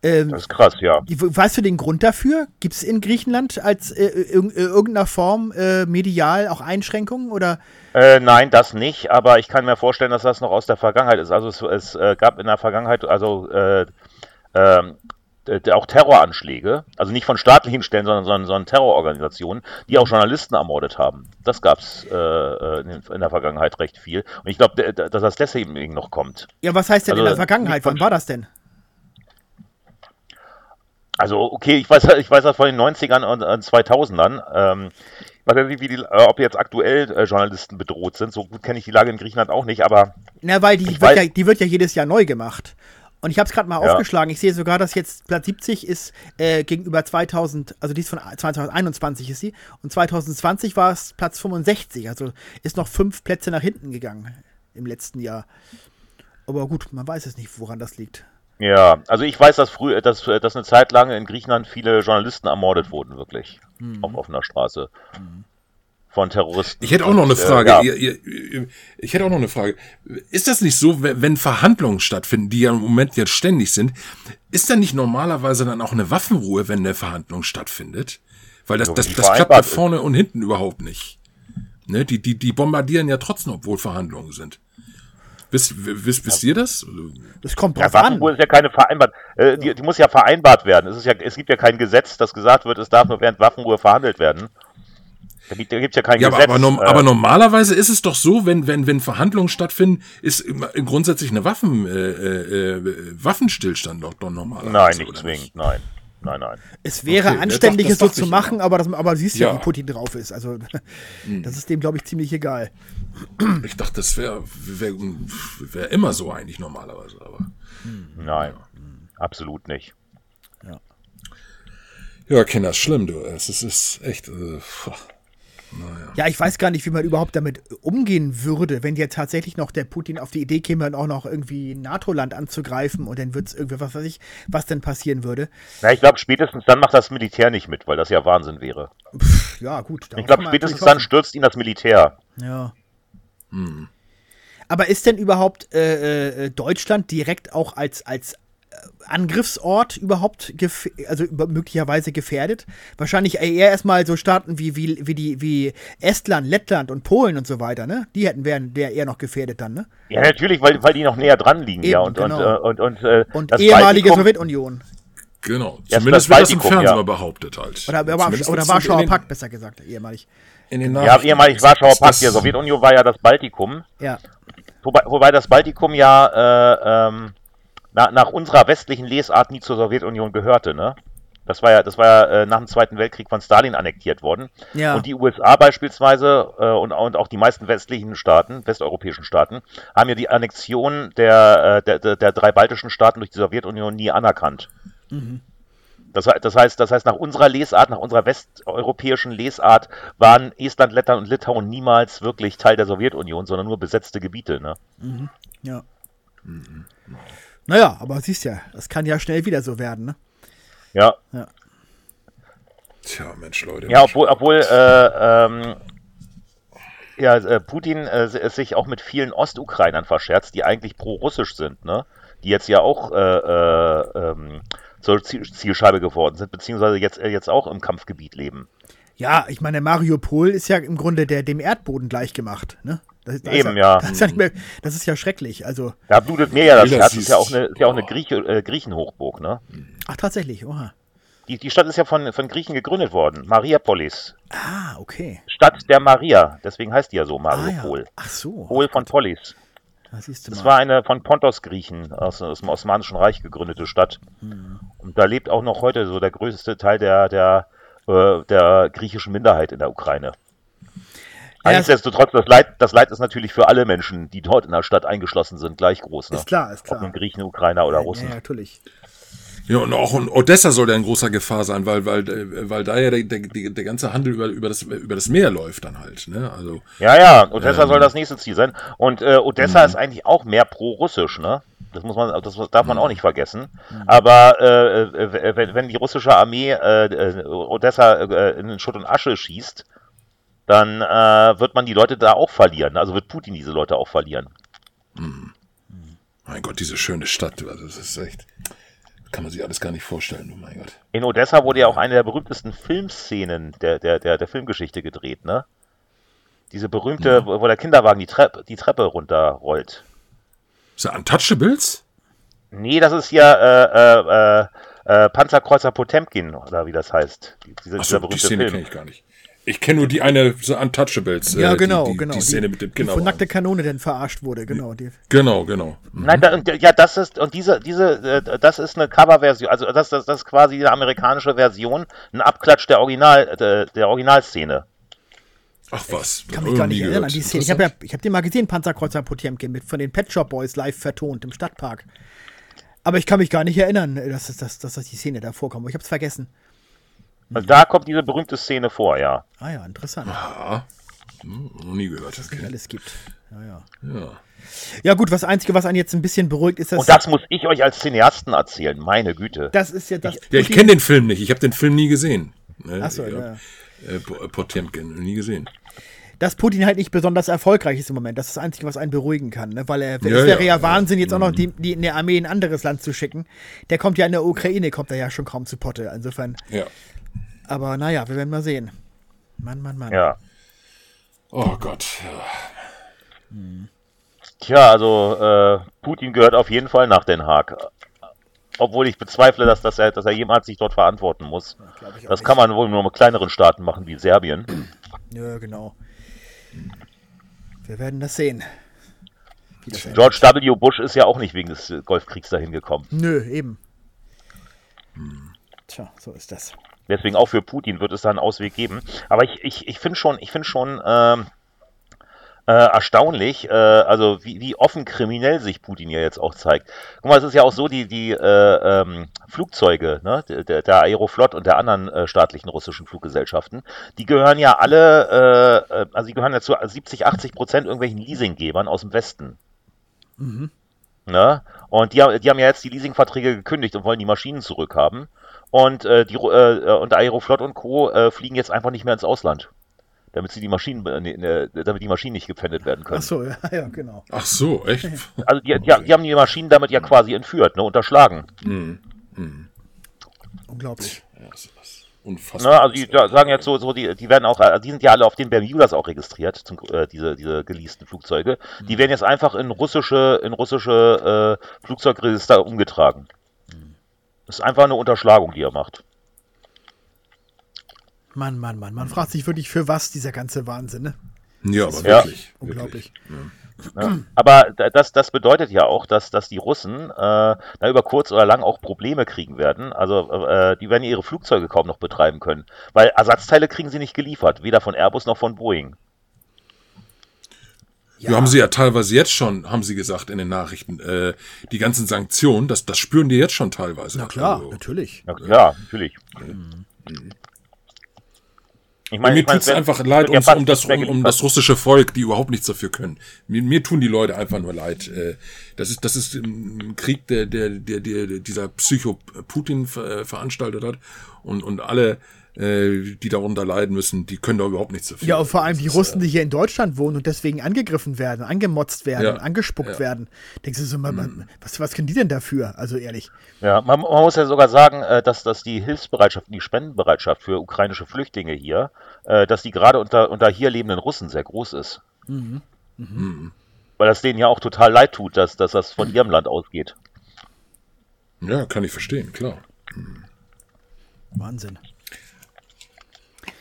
Ähm, das ist krass, ja. Weißt du den Grund dafür? Gibt es in Griechenland als äh, in äh, irgendeiner Form äh, medial auch Einschränkungen oder? Äh, nein, das nicht, aber ich kann mir vorstellen, dass das noch aus der Vergangenheit ist. Also es, es äh, gab in der Vergangenheit also äh, ähm, auch Terroranschläge, also nicht von staatlichen Stellen, sondern, sondern, sondern Terrororganisationen, die auch Journalisten ermordet haben. Das gab es äh, in, in, der Vergangenheit recht viel. Und ich glaube, dass das deswegen noch kommt. Ja, was heißt denn also, in der Vergangenheit? Wann war das denn? Also, okay, ich weiß, ich weiß das von den 90ern und, und 2000ern. Ähm, ich weiß nicht, wie die, äh, ob jetzt aktuell äh, Journalisten bedroht sind. So gut kenne ich die Lage in Griechenland auch nicht, aber. Na, weil die, wird ja, die wird ja jedes Jahr neu gemacht. Und ich habe es gerade mal ja. aufgeschlagen. Ich sehe sogar, dass jetzt Platz 70 ist äh, gegenüber 2000, also die ist von 2021 ist sie. Und 2020 war es Platz 65. Also ist noch fünf Plätze nach hinten gegangen im letzten Jahr. Aber gut, man weiß es nicht, woran das liegt. Ja, also ich weiß, dass früher, dass, dass eine Zeit lang in Griechenland viele Journalisten ermordet wurden, wirklich. Mhm. Auf offener Straße. Mhm. Von Terroristen. Ich hätte auch noch eine Frage. Äh, ja. ihr, ihr, ich hätte auch noch eine Frage. Ist das nicht so, wenn Verhandlungen stattfinden, die ja im Moment jetzt ständig sind, ist dann nicht normalerweise dann auch eine Waffenruhe, wenn eine Verhandlung stattfindet? Weil das, das, das klappt ja vorne und hinten überhaupt nicht. Ne? Die, die, die bombardieren ja trotzdem, obwohl Verhandlungen sind. Wisst, wisst, wisst ihr das? Das kommt drauf ja, Waffenruhe an. ist ja keine vereinbart. Äh, die, die, muss ja vereinbart werden. Es, ist ja, es gibt ja kein Gesetz, das gesagt wird, es darf nur während Waffenruhe verhandelt werden. Da gibt es ja kein ja, Gesetz. Aber, aber, norm, äh, aber, normalerweise ist es doch so, wenn, wenn, wenn Verhandlungen stattfinden, ist grundsätzlich eine Waffen, äh, äh, Waffenstillstand doch, doch normalerweise. Nein, nicht zwingend, nicht? nein. Nein, nein. Es wäre okay, anständig, es so zu machen, aber, das, aber siehst ja, wie Putin drauf ist. Also, hm. das ist dem, glaube ich, ziemlich egal. Ich dachte, das wäre wär, wär immer so eigentlich normalerweise, aber. Nein, absolut nicht. Ja. Ja, Kinder, schlimm, du. Es ist, ist echt. Äh, naja. Ja, ich weiß gar nicht, wie man überhaupt damit umgehen würde, wenn jetzt tatsächlich noch der Putin auf die Idee käme, auch noch irgendwie ein NATO-Land anzugreifen und dann wird es irgendwie, was weiß ich, was denn passieren würde. Na, ich glaube, spätestens dann macht das Militär nicht mit, weil das ja Wahnsinn wäre. Pff, ja, gut. Ich glaube, spätestens dann stürzt ihn das Militär. Ja. Hm. Aber ist denn überhaupt äh, äh, Deutschland direkt auch als, als Angriffsort überhaupt gef also möglicherweise gefährdet? Wahrscheinlich eher erstmal so Staaten wie, wie, wie, die, wie Estland, Lettland und Polen und so weiter, ne? Die hätten wären der eher noch gefährdet dann, ne? Ja, natürlich, weil, weil die noch näher dran liegen, Eben, ja. Und, genau. und, und, und, äh, und ehemalige Sowjetunion. Genau, zumindest wird das im Fernsehen ja. behauptet halt. Oder, oder, oder Warschauer Pakt, besser gesagt, ehemalig. In den ja, ehemalig Warschauer Pakt, die Sowjetunion war ja das Baltikum. Ja. Wobei, wobei das Baltikum ja äh, ähm, na, nach unserer westlichen Lesart nie zur Sowjetunion gehörte, ne? Das war ja, das war ja äh, nach dem Zweiten Weltkrieg von Stalin annektiert worden. Ja. Und die USA beispielsweise äh, und, und auch die meisten westlichen Staaten, westeuropäischen Staaten, haben ja die Annexion der, äh, der, der, drei baltischen Staaten durch die Sowjetunion nie anerkannt. Mhm. Das, das, heißt, das heißt, nach unserer Lesart, nach unserer westeuropäischen Lesart, waren Estland, Lettland und Litauen niemals wirklich Teil der Sowjetunion, sondern nur besetzte Gebiete. Ne? Mhm. Ja. Mhm. Naja, aber siehst ja, das kann ja schnell wieder so werden, ne? Ja. ja. Tja, Mensch, Leute. Ja, obwohl, obwohl äh, ähm, ja, äh, Putin äh, sich auch mit vielen Ostukrainern verscherzt, die eigentlich pro-russisch sind, ne? Die jetzt ja auch äh, äh, ähm, zur Zielscheibe geworden sind, beziehungsweise jetzt, äh, jetzt auch im Kampfgebiet leben. Ja, ich meine, Mariupol ist ja im Grunde der, dem Erdboden gleichgemacht, ne? Das, das Eben, ja. Das ist ja, mehr, das ist ja schrecklich. Also, da blutet mir ja das Herz. Das ist ja auch eine, ist ja auch eine Grieche, äh, Griechenhochburg, ne? Ach, tatsächlich, oha. Die, die Stadt ist ja von, von Griechen gegründet worden. Mariapolis. Ah, okay. Stadt der Maria. Deswegen heißt die ja so, Mariupol. Ah, ja. Ach so. Pol von Polis. Das, war eine von Pontos-Griechen aus, aus, dem Osmanischen Reich gegründete Stadt. Hm. Und da lebt auch noch heute so der größte Teil der, der, äh, der griechischen Minderheit in der Ukraine. Ja, Nichtsdestotrotz, das Leid, das Leid ist natürlich für alle Menschen, die dort in der Stadt eingeschlossen sind, gleich groß. Ne? Ist klar, ist klar. Ob nun Griechen, Ukrainer oder Russen. Ja, natürlich. Ja, und auch in Odessa soll der in großer Gefahr sein, weil, weil, weil da ja der, der, der ganze Handel über, über, das, über das Meer läuft dann halt. Ne? Also, ja, ja, Odessa ähm, soll das nächste Ziel sein. Und äh, Odessa ist eigentlich auch mehr pro-russisch, ne? Das muss man, das darf man auch nicht vergessen. Aber äh, äh wenn, wenn die russische Armee äh, äh Odessa äh, in Schutt und Asche schießt, dann äh, wird man die Leute da auch verlieren. Also wird Putin diese Leute auch verlieren. Mein Gott, diese schöne Stadt, also das ist echt. Kann man sich alles gar nicht vorstellen, oh mein Gott. In Odessa wurde ja auch eine der berühmtesten Filmszenen der, der, der, der Filmgeschichte gedreht, ne? Diese berühmte, ja. wo, der Kinderwagen die, Treppe, die Treppe runterrollt. Ist das Untouchables? Nee, das ist ja äh, äh, äh, Panzerkreuzer Potemkin, oder wie das heißt. Diese, Ach so, die Szene kenne ich gar nicht. Ich kenne nur die eine so Untouchables. Ja, genau, die, die, genau. Die Szene mit dem Kinder. Von nackte Kanone denn verarscht wurde, genau. Die. Genau, genau. Mhm. Nein, da, ja, das ist, und diese, diese, äh, das ist eine Coverversion, also das, das, das ist quasi eine amerikanische Version, ein Abklatsch der Original, der, der Originalszene. Ach was. Ich kann mich gar nicht erinnern an die Szene. Ich habe ja, ich hab den mal gesehen, Panzerkreuzer Potemkin, mit von den Pet Shop Boys live vertont im Stadtpark. Aber ich kann mich gar nicht erinnern, dass, dass, dass, dass die Szene da vorkommt. Ich habe es vergessen. Also da kommt diese berühmte Szene vor, ja. Ah ja, interessant. Ja. Hm, noch nie gehört. Das es alles gibt. Ja, ja. Ja. Ja gut, was Einzige, was einen jetzt ein bisschen beruhigt, ist das... Und das muss ich euch als Cineasten erzählen, meine Güte. Das ist ja das... Ich, ja, ich kenne den Film nicht, ich habe den Film nie gesehen. Ne? Achso, ja. Äh, Potemkin, nie gesehen. Dass Putin halt nicht besonders erfolgreich ist im Moment, das ist das Einzige, was einen beruhigen kann. Ne? Weil er, ja, es wäre ja, ja Wahnsinn, jetzt auch noch mhm. die, die in der Armee in ein anderes Land zu schicken. Der kommt ja in der Ukraine, kommt er ja schon kaum zu Potte. Insofern... Ja. Aber naja, wir werden mal sehen. Mann, Mann, Mann. Ja. Oh Gott. Tja, also äh, Putin gehört auf jeden Fall nach Den Haag. Obwohl ich bezweifle, dass, dass, er, dass er jemals sich dort verantworten muss. Auch Das nicht. kann man wohl nur mit kleineren Staaten machen wie Serbien. Ja, genau. Wir werden das sehen. Das endet. George W. Bush ist ja auch nicht wegen des Golfkriegs dahin gekommen. Nö, eben. Tja, so ist das. Deswegen auch für Putin wird es da einen Ausweg geben. Aber ich, ich, ich finde schon, ich finde schon ähm, äh, erstaunlich, äh, also wie, wie offen kriminell sich Putin ja jetzt auch zeigt. Guck mal, es ist ja auch so, die, die äh, ähm, Flugzeuge, ne, der, der Aeroflot und der anderen äh, staatlichen russischen Fluggesellschaften, die gehören ja alle, äh, äh, also die gehören ja zu 70, 80 Prozent irgendwelchen Leasinggebern aus dem Westen. Ne? Und die, die haben ja jetzt die Leasingverträge gekündigt und wollen die Maschinen zurückhaben. Und, äh, die, Ru- äh, und Aeroflot und Co. Äh, fliegen jetzt einfach nicht mehr ins Ausland. Damit sie die Maschinen, äh, ne, damit die Maschinen nicht gepfändet werden können. Achso, ja, ja, genau. Ach so, echt? Also die, die, die haben die Maschinen damit ja quasi entführt, ne, unterschlagen. Unglaublich. Ja, das ist unfassbar. Ne, also die da sagen jetzt so, so die, die werden auch, äh, die sind ja alle auf den Bermudas auch registriert, zum, äh, diese, diese geleasten Flugzeuge. Die werden jetzt einfach in russische, in russische äh, Flugzeugregister umgetragen. Das ist einfach eine Unterschlagung, die er macht. Mann, Mann, Mann. Man fragt sich wirklich, für was dieser ganze Wahnsinn, ne? ja, aber Ja. wirklich. Unglaublich. Ne? Aber da- das, das bedeutet ja auch, dass, dass die Russen äh, da über kurz oder lang auch Probleme kriegen werden. Also äh, die werden ihre Flugzeuge kaum noch betreiben können, weil Ersatzteile kriegen sie nicht geliefert, weder von Airbus noch von Boeing. Ja. haben sie ja teilweise jetzt schon, haben sie gesagt in den Nachrichten, äh, die ganzen Sanktionen, das, das spüren die jetzt schon teilweise. Na klar, Also, natürlich. Ja, ja natürlich. Ich mir ich tut's es wird- einfach leid um, um, das, um, um das russische Volk, die überhaupt nichts dafür können. Mir, mir tun die Leute einfach nur leid. Äh, Das ist, das ist ein Krieg, der, der, der, der dieser Psycho Putin ver- äh, veranstaltet hat. Und, und alle, äh, die darunter leiden müssen, die können da überhaupt nichts dafür. Ja, und vor allem die Russen, die hier in Deutschland wohnen und deswegen angegriffen werden, angemotzt werden, Ja. angespuckt Ja. Mhm. werden. Denkst du so, man, man, was, was können die denn dafür? Also ehrlich. Ja, man, man muss ja sogar sagen, äh, dass, dass die Hilfsbereitschaft, die Spendenbereitschaft für ukrainische Flüchtlinge hier, äh, dass die gerade unter, unter hier lebenden Russen sehr groß ist. Mhm. Weil das denen ja auch total leid tut, dass, dass das von ihrem Land ausgeht. Ja, kann ich verstehen, klar. Wahnsinn.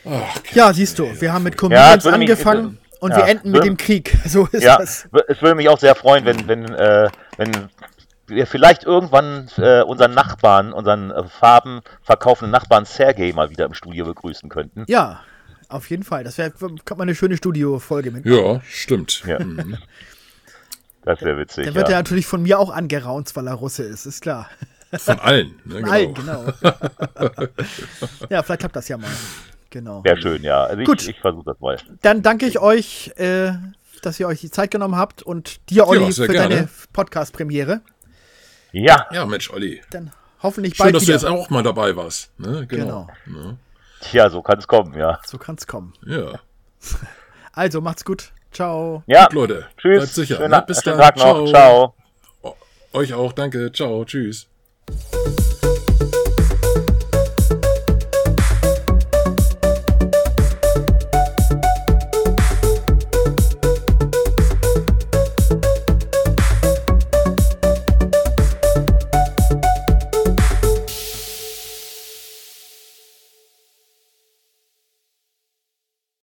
Ach, Ja, siehst du, wir haben mit Ja, Comedians es würde mich- angefangen und ja, wir enden mit dem Krieg. So ist Ja, das. es würde mich auch sehr freuen, wenn, wenn, äh, wenn wir vielleicht irgendwann äh, unseren Nachbarn, unseren äh, Farben verkaufenden Nachbarn Sergei mal wieder im Studio begrüßen könnten. Ja, auf jeden Fall. Das wäre kommt mal eine schöne Studiofolge mit. Ja, stimmt. Ja. Das wäre witzig. Dann wird ja. er natürlich von mir auch angeraunt, weil er Russe ist, ist klar. Von allen. Ne, genau. Allen, genau. ja, vielleicht klappt das ja mal. Genau. Wäre schön, ja. Also Gut. ich, ich versuche das mal. Dann danke ich euch, äh, dass ihr euch die Zeit genommen habt und dir, Olli, sehr für gerne. deine Podcast-Premiere. Ja, Ja, Mensch, Olli. Dann hoffentlich Schön, bald dass du wieder. jetzt auch mal dabei warst. Ne? Genau. tja, so kann es kommen, ja. so kann's kommen. Ja. Also, macht's gut. Ciao. Ja, Gut, Leute. tschüss. Bleibt sicher. Schönen, ne? Bis dann. Tag noch. Ciao. Euch auch. Danke. Ciao. Tschüss.